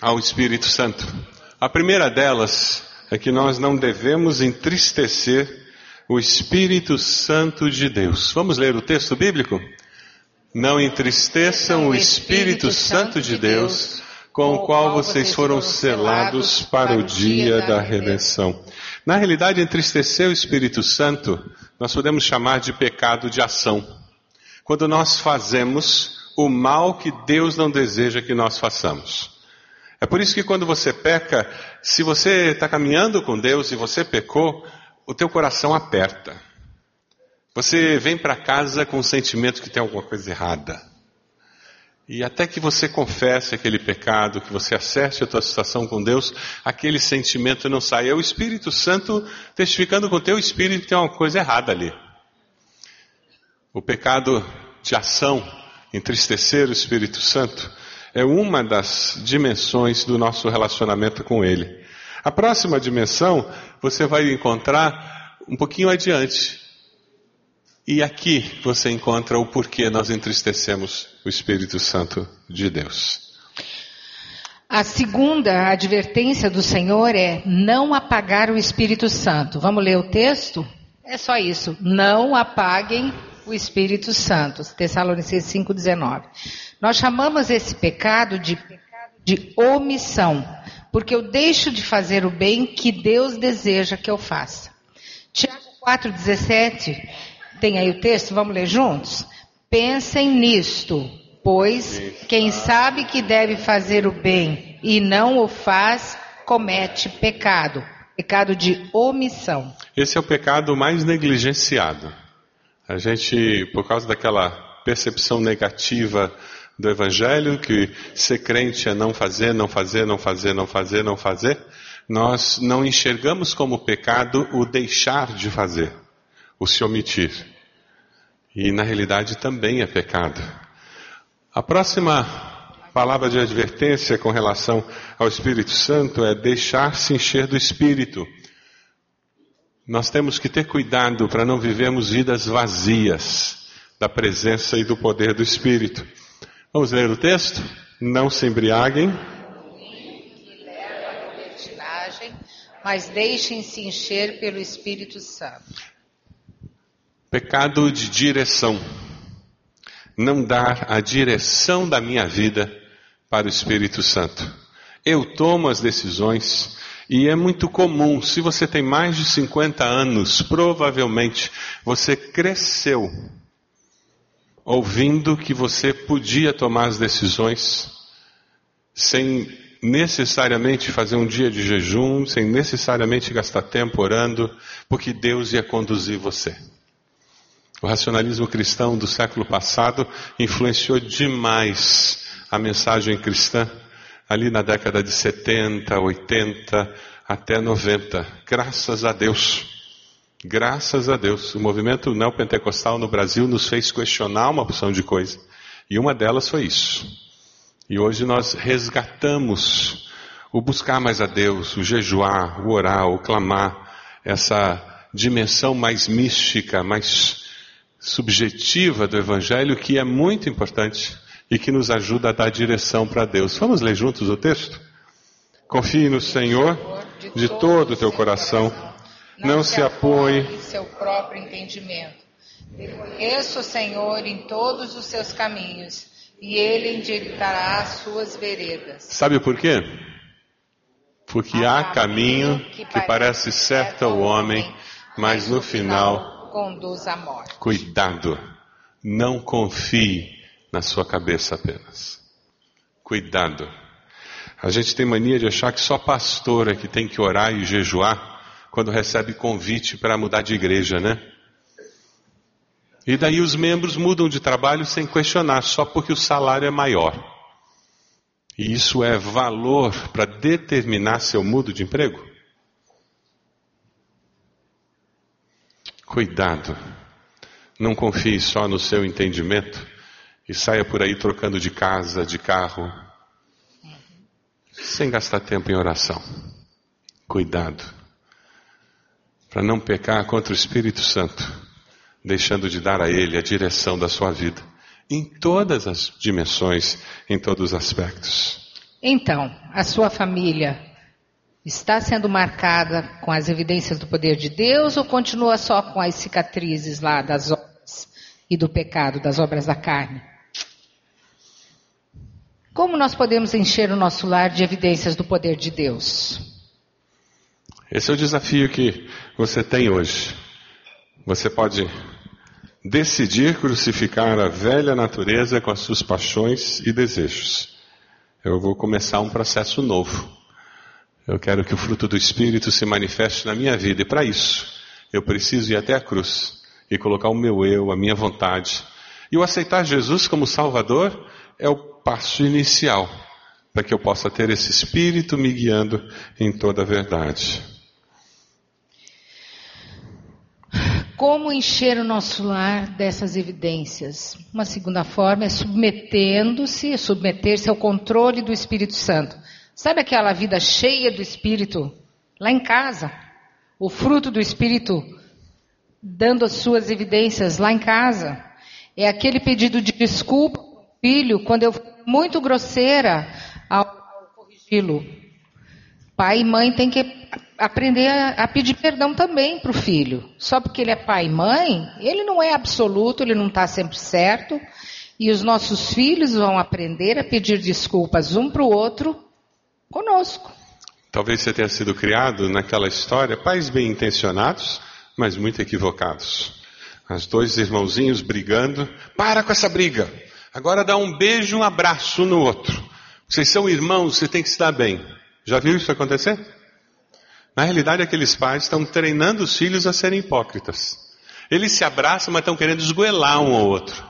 ao Espírito Santo. A primeira delas é que nós não devemos entristecer o Espírito Santo de Deus. Vamos ler o texto bíblico? Não entristeçam o Espírito Santo de Deus, com o qual vocês foram selados para o dia da redenção. Na realidade, entristecer o Espírito Santo, nós podemos chamar de pecado de ação. Quando nós fazemos o mal que Deus não deseja que nós façamos. É por isso que quando você peca, se você está caminhando com Deus e você pecou, o teu coração aperta. Você vem para casa com o sentimento que tem alguma coisa errada. E até que você confesse aquele pecado, que você acerte a tua situação com Deus, aquele sentimento não sai. É o Espírito Santo testificando com o teu espírito que tem uma coisa errada ali. O pecado de ação, entristecer o Espírito Santo, é uma das dimensões do nosso relacionamento com Ele. A próxima dimensão você vai encontrar um pouquinho adiante. E aqui você encontra o porquê nós entristecemos o Espírito Santo de Deus. A segunda advertência do Senhor é não apagar o Espírito Santo. Vamos ler o texto? É só isso. Não apaguem o Espírito Santo. Tessalonicenses 5,19. Nós chamamos esse pecado de, de omissão, porque eu deixo de fazer o bem que Deus deseja que eu faça. Tiago 4,17, tem aí o texto, vamos ler juntos? Pensem nisto, pois quem sabe que deve fazer o bem e não o faz, comete pecado. Pecado de omissão. Esse é o pecado mais negligenciado. A gente, por causa daquela percepção negativa do Evangelho, que ser crente é não fazer, não fazer, não fazer, não fazer, não fazer, nós não enxergamos como pecado o deixar de fazer, o se omitir. E na realidade também é pecado. A próxima palavra de advertência com relação ao Espírito Santo é deixar-se encher do Espírito. Nós temos que ter cuidado para não vivermos vidas vazias da presença e do poder do Espírito. Vamos ler o texto? Não se embriaguem. Mas deixem-se encher pelo Espírito Santo. Pecado de direção. Não dar a direção da minha vida para o Espírito Santo. Eu tomo as decisões e é muito comum, se você tem mais de 50 anos, provavelmente você cresceu ouvindo que você podia tomar as decisões sem necessariamente fazer um dia de jejum, sem necessariamente gastar tempo orando, porque Deus ia conduzir você. O racionalismo cristão do século passado influenciou demais a mensagem cristã ali na década de 70, 80 até 90. Graças a Deus. Graças a Deus. O movimento neopentecostal no Brasil nos fez questionar uma opção de coisa. E uma delas foi isso. E hoje nós resgatamos o buscar mais a Deus, o jejuar, o orar, o clamar, essa dimensão mais mística, mais subjetiva do Evangelho, que é muito importante e que nos ajuda a dar direção para Deus. Vamos ler juntos o texto? Confie no Senhor de todo o teu coração, não se apoie em seu próprio entendimento. Reconheça o Senhor em todos os seus caminhos e ele endireitará as suas veredas. Sabe por quê? Porque há caminho que parece certo ao homem, mas no final conduz à morte. Cuidado, não confie na sua cabeça apenas. Cuidado. A gente tem mania de achar que só pastor é que tem que orar e jejuar quando recebe convite para mudar de igreja, né? E daí os membros mudam de trabalho sem questionar, só porque o salário é maior. E isso é valor para determinar se eu mudo de emprego? Cuidado. Não confie só no seu entendimento e saia por aí trocando de casa, de carro, sem gastar tempo em oração. Cuidado. Para não pecar contra o Espírito Santo, deixando de dar a Ele a direção da sua vida, em todas as dimensões, em todos os aspectos. Então, a sua família Está sendo marcada com as evidências do poder de Deus ou continua só com as cicatrizes lá das obras e do pecado, das obras da carne? Como nós podemos encher o nosso lar de evidências do poder de Deus? Esse é o desafio que você tem hoje. Você pode decidir crucificar a velha natureza com as suas paixões e desejos. Eu vou começar um processo novo. Eu quero que o fruto do Espírito se manifeste na minha vida, e para isso eu preciso ir até a cruz e colocar o meu eu, a minha vontade. E o aceitar Jesus como Salvador é o passo inicial para que eu possa ter esse Espírito me guiando em toda a verdade. Como encher o nosso lar dessas evidências? Uma segunda forma é submetendo-se, submeter-se ao controle do Espírito Santo. Sabe aquela vida cheia do Espírito lá em casa? O fruto do Espírito dando as suas evidências lá em casa? É aquele pedido de desculpa filho quando eu fui muito grosseira ao, ao corrigi-lo. Pai e mãe têm que aprender a, a pedir perdão também para o filho. Só porque ele é pai e mãe, ele não é absoluto, ele não está sempre certo. E os nossos filhos vão aprender a pedir desculpas um para o outro conosco. Talvez você tenha sido criado naquela história, pais bem intencionados, mas muito equivocados. Os dois irmãozinhos brigando, para com essa briga. Agora dá um beijo, um abraço no outro. Vocês são irmãos, você tem que se dar bem. Já viu isso acontecer? Na realidade, aqueles pais estão treinando os filhos a serem hipócritas. Eles se abraçam, mas estão querendo esgoelar um ao outro.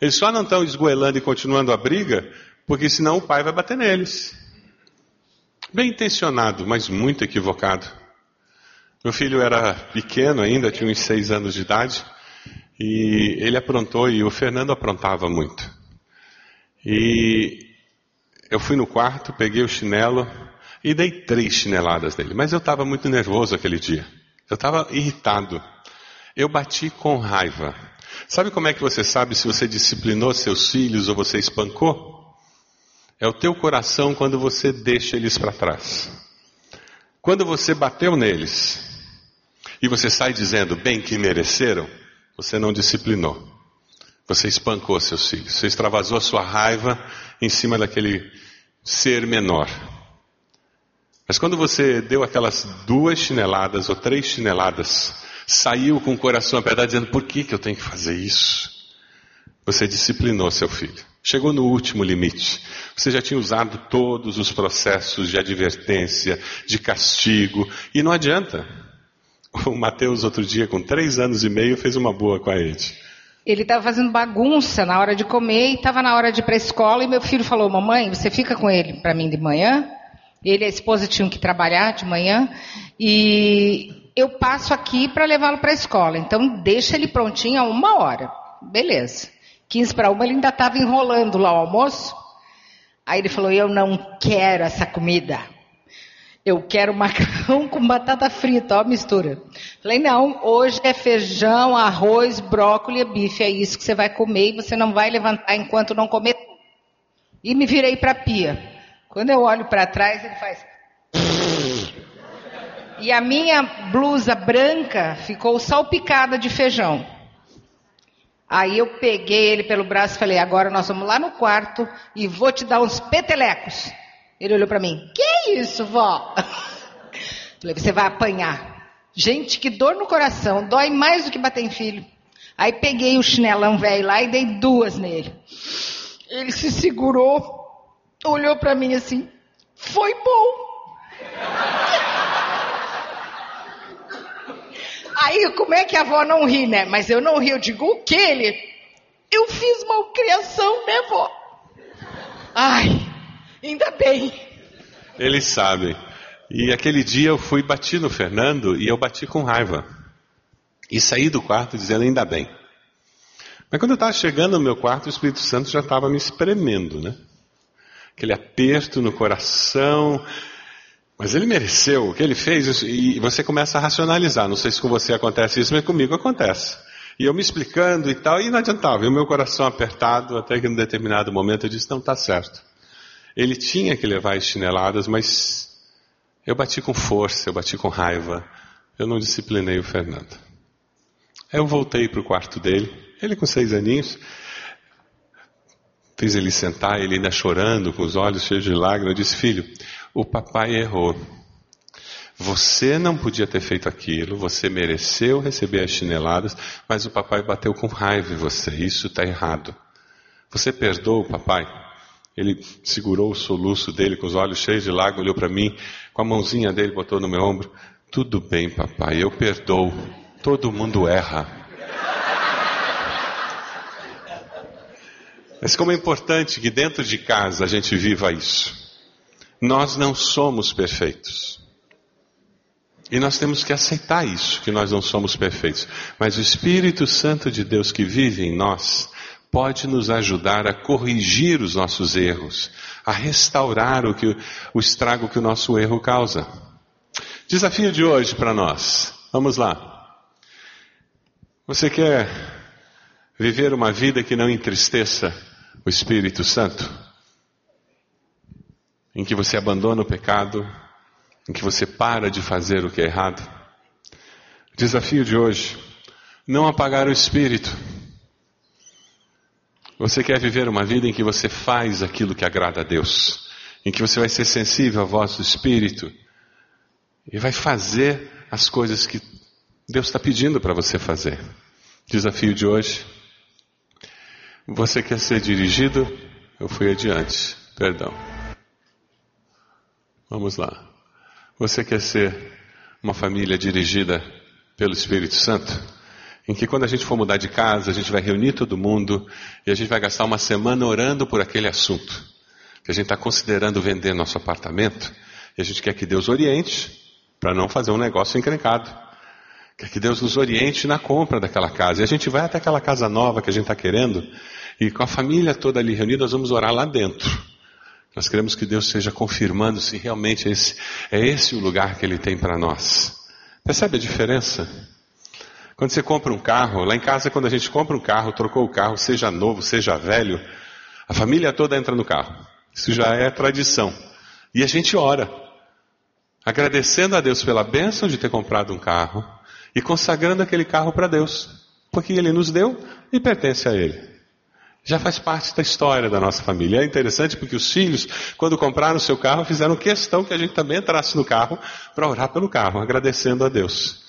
Eles só não estão esgoelando e continuando a briga, porque senão o pai vai bater neles. Bem intencionado, mas muito equivocado. Meu filho era pequeno ainda, tinha uns seis anos de idade, e ele aprontou e o Fernando aprontava muito. E eu fui no quarto, peguei o chinelo e dei três chineladas nele. Mas eu estava muito nervoso aquele dia. Eu estava irritado. Eu bati com raiva. Sabe como é que você sabe se você disciplinou seus filhos ou você espancou? É o teu coração quando você deixa eles para trás. Quando você bateu neles e você sai dizendo, bem que mereceram, você não disciplinou. Você espancou seus filhos. Você extravasou a sua raiva em cima daquele ser menor. Mas quando você deu aquelas duas chineladas ou três chineladas, saiu com o coração apertado dizendo, por que, que eu tenho que fazer isso? Você disciplinou seu filho. Chegou no último limite. Você já tinha usado todos os processos de advertência, de castigo, e não adianta. O Mateus, outro dia, com três anos e meio, fez uma boa com a Ed. Ele estava fazendo bagunça na hora de comer e estava na hora de ir para a escola. E meu filho falou: Mamãe, você fica com ele para mim de manhã? Ele e a esposa tinham que trabalhar de manhã. E eu passo aqui para levá-lo para a escola. Então, deixa ele prontinho a uma hora. Beleza. 15 para uma, ele ainda estava enrolando lá o almoço. Aí ele falou: Eu não quero essa comida. Eu quero macarrão com batata frita, ó mistura. Falei, não, hoje é feijão, arroz, brócolis e bife. É isso que você vai comer e você não vai levantar enquanto não comer. E me virei para a pia. Quando eu olho para trás, ele faz. E a minha blusa branca ficou salpicada de feijão. Aí eu peguei ele pelo braço e falei: agora nós vamos lá no quarto e vou te dar uns petelecos. Ele olhou para mim: Que isso, vó? Falei: Você vai apanhar. Gente, que dor no coração, dói mais do que bater em filho. Aí peguei o chinelão velho lá e dei duas nele. Ele se segurou, olhou para mim assim: Foi bom. Aí, como é que a avó não ri, né? Mas eu não ri, eu digo o que ele? Eu fiz malcriação, né, vó? Ai, Ainda bem. Eles sabem. E aquele dia eu fui bati no Fernando e eu bati com raiva. E saí do quarto dizendo ainda bem. Mas quando eu estava chegando no meu quarto, o Espírito Santo já estava me espremendo, né? Aquele aperto no coração. Mas ele mereceu o que ele fez e você começa a racionalizar. Não sei se com você acontece isso, mas comigo acontece. E eu me explicando e tal, e não adiantava. E o meu coração apertado, até que em um determinado momento eu disse: não, está certo. Ele tinha que levar as chineladas, mas eu bati com força, eu bati com raiva. Eu não disciplinei o Fernando. Aí eu voltei para o quarto dele, ele com seis aninhos, fiz ele sentar, ele ainda chorando, com os olhos cheios de lágrimas. Eu disse: Filho, o papai errou. Você não podia ter feito aquilo, você mereceu receber as chineladas, mas o papai bateu com raiva em você, isso está errado. Você perdoa o papai? Ele segurou o soluço dele com os olhos cheios de lágrimas, olhou para mim, com a mãozinha dele botou no meu ombro. Tudo bem, papai, eu perdoo. Todo mundo erra. Mas como é importante que dentro de casa a gente viva isso. Nós não somos perfeitos. E nós temos que aceitar isso, que nós não somos perfeitos. Mas o Espírito Santo de Deus que vive em nós, pode nos ajudar a corrigir os nossos erros, a restaurar o, que, o estrago que o nosso erro causa. Desafio de hoje para nós. Vamos lá. Você quer viver uma vida que não entristeça o Espírito Santo? Em que você abandona o pecado, em que você para de fazer o que é errado? Desafio de hoje: não apagar o Espírito. Você quer viver uma vida em que você faz aquilo que agrada a Deus, em que você vai ser sensível à voz do Espírito e vai fazer as coisas que Deus está pedindo para você fazer. Desafio de hoje. Você quer ser dirigido? Eu fui adiante, perdão. Vamos lá. Você quer ser uma família dirigida pelo Espírito Santo? em que quando a gente for mudar de casa, a gente vai reunir todo mundo e a gente vai gastar uma semana orando por aquele assunto. Que a gente está considerando vender nosso apartamento e a gente quer que Deus oriente para não fazer um negócio encrencado. Quer que Deus nos oriente na compra daquela casa. E a gente vai até aquela casa nova que a gente está querendo e com a família toda ali reunida, nós vamos orar lá dentro. Nós queremos que Deus seja confirmando se realmente esse, é esse o lugar que Ele tem para nós. Percebe a diferença? Quando você compra um carro, lá em casa, quando a gente compra um carro, trocou o carro, seja novo, seja velho, a família toda entra no carro. Isso já é tradição. E a gente ora, agradecendo a Deus pela bênção de ter comprado um carro e consagrando aquele carro para Deus, porque Ele nos deu e pertence a Ele. Já faz parte da história da nossa família. É interessante porque os filhos, quando compraram o seu carro, fizeram questão que a gente também entrasse no carro para orar pelo carro, agradecendo a Deus.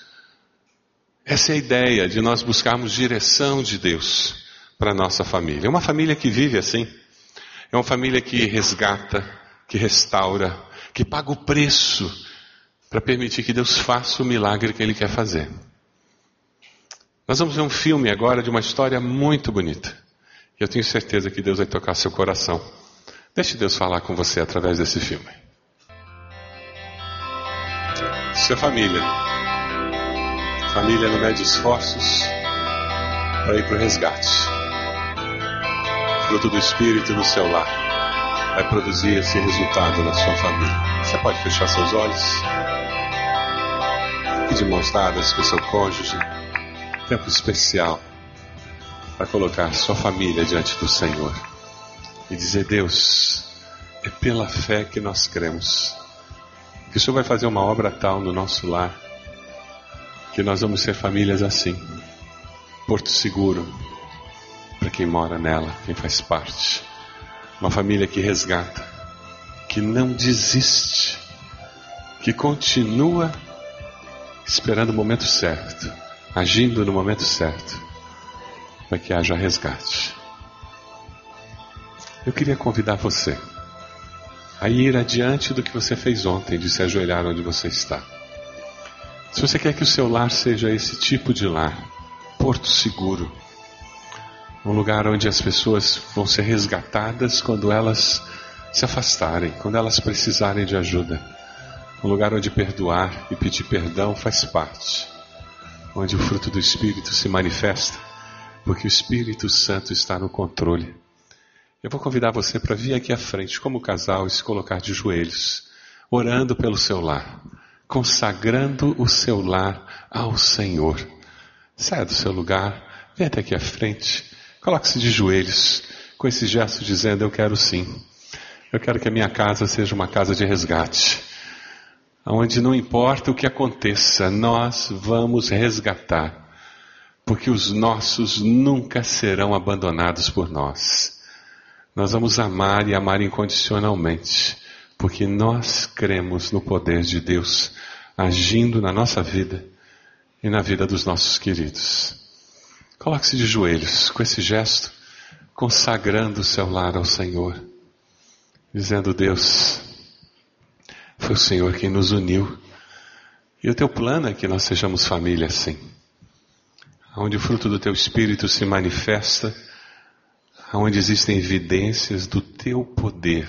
Essa é a ideia de nós buscarmos direção de Deus para a nossa família. Uma família que vive assim É uma família que resgata, que restaura, que paga o preço para permitir que Deus faça o milagre que Ele quer fazer. Nós vamos ver um filme agora de uma história muito bonita. Eu tenho certeza que Deus vai tocar seu coração. Deixe Deus falar com você através desse filme. Sua família. Família não mede esforços para ir para o resgate. Fruto do Espírito no seu lar vai produzir esse resultado na sua família. Você pode fechar seus olhos e de mãos dadas com seu cônjuge. Tempo especial para colocar sua família diante do Senhor e dizer: Deus, é pela fé que nós cremos que o Senhor vai fazer uma obra tal no nosso lar que nós vamos ser famílias assim porto seguro para quem mora nela, quem faz parte. Uma família que resgata, que não desiste, que continua esperando o momento certo, agindo no momento certo, para que haja resgate. Eu queria convidar você a ir adiante do que você fez ontem, de se ajoelhar onde você está. Se você quer que o seu lar seja esse tipo de lar, porto seguro, um lugar onde as pessoas vão ser resgatadas quando elas se afastarem, quando elas precisarem de ajuda, um lugar onde perdoar e pedir perdão faz parte, onde o fruto do Espírito se manifesta, porque o Espírito Santo está no controle. Eu vou convidar você para vir aqui à frente, como casal, e se colocar de joelhos, orando pelo seu lar, consagrando o seu lar ao Senhor. Saia do seu lugar, venha até aqui à frente, coloque-se de joelhos, com esse gesto dizendo: Eu quero sim. Eu quero que a minha casa seja uma casa de resgate, onde não importa o que aconteça, nós vamos resgatar, porque os nossos nunca serão abandonados por nós. Nós vamos amar e amar incondicionalmente, porque nós cremos no poder de Deus agindo na nossa vida e na vida dos nossos queridos. Coloque-se de joelhos com esse gesto, consagrando o seu lar ao Senhor, dizendo: Deus, foi o Senhor quem nos uniu, e o teu plano é que nós sejamos família assim, onde o fruto do teu espírito se manifesta onde existem evidências do teu poder,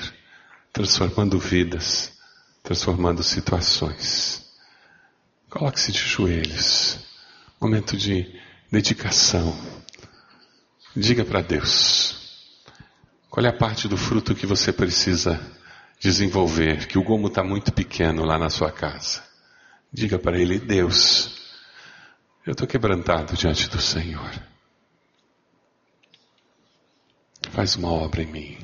transformando vidas, transformando situações. Coloque-se de joelhos, momento de dedicação. Diga para Deus qual é a parte do fruto que você precisa desenvolver, que o gomo está muito pequeno lá na sua casa. Diga para Ele, Deus, eu estou quebrantado diante do Senhor. Faz uma obra em mim.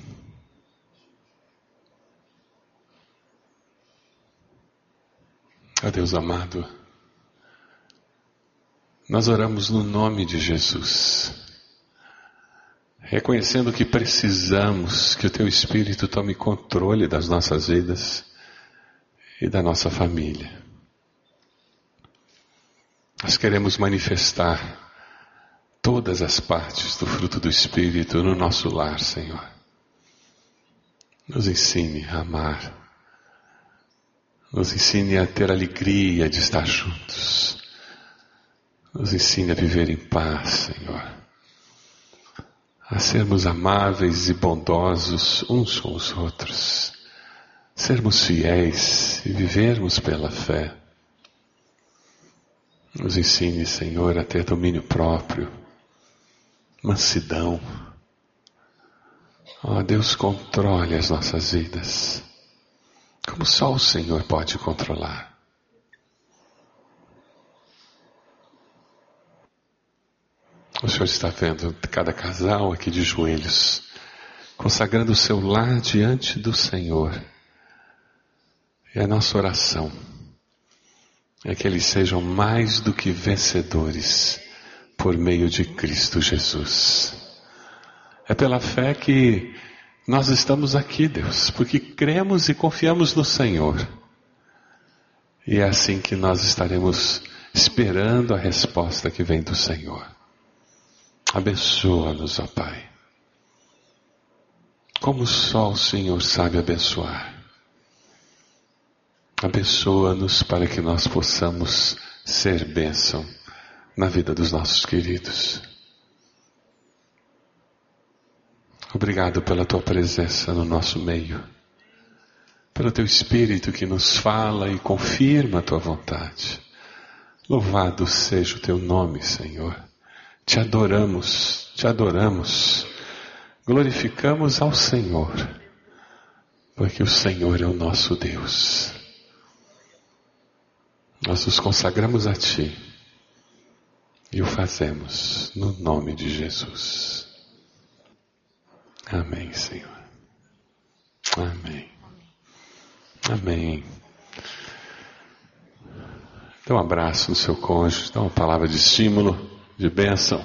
Oh Deus amado, nós oramos no nome de Jesus, reconhecendo que precisamos que o Teu Espírito tome controle das nossas vidas e da nossa família. Nós queremos manifestar todas as partes do fruto do Espírito no nosso lar, Senhor. Nos ensine a amar. Nos ensine a ter alegria de estar juntos. Nos ensine a viver em paz, Senhor. A sermos amáveis e bondosos uns com os outros. Sermos fiéis e vivermos pela fé. Nos ensine, Senhor, a ter domínio próprio mansidão. Ó oh, Deus, controle as nossas vidas, como só o Senhor pode controlar. O Senhor está vendo cada casal aqui de joelhos, consagrando o seu lar diante do Senhor. E a nossa oração é que eles sejam mais do que vencedores por meio de Cristo Jesus. É pela fé que nós estamos aqui, Deus, porque cremos e confiamos no Senhor. E é assim que nós estaremos esperando a resposta que vem do Senhor. Abençoa-nos, ó Pai. Como só o Senhor sabe abençoar. Abençoa-nos para que nós possamos ser bênção na vida dos nossos queridos. Obrigado pela tua presença no nosso meio, pelo teu Espírito que nos fala e confirma a tua vontade. Louvado seja o teu nome, Senhor. Te adoramos, te adoramos, glorificamos ao Senhor, porque o Senhor é o nosso Deus. Nós nos consagramos a Ti e o fazemos no nome de Jesus. Amém, Senhor. Amém. Amém. Dá um abraço no seu cônjuge, dá uma palavra de estímulo, de bênção.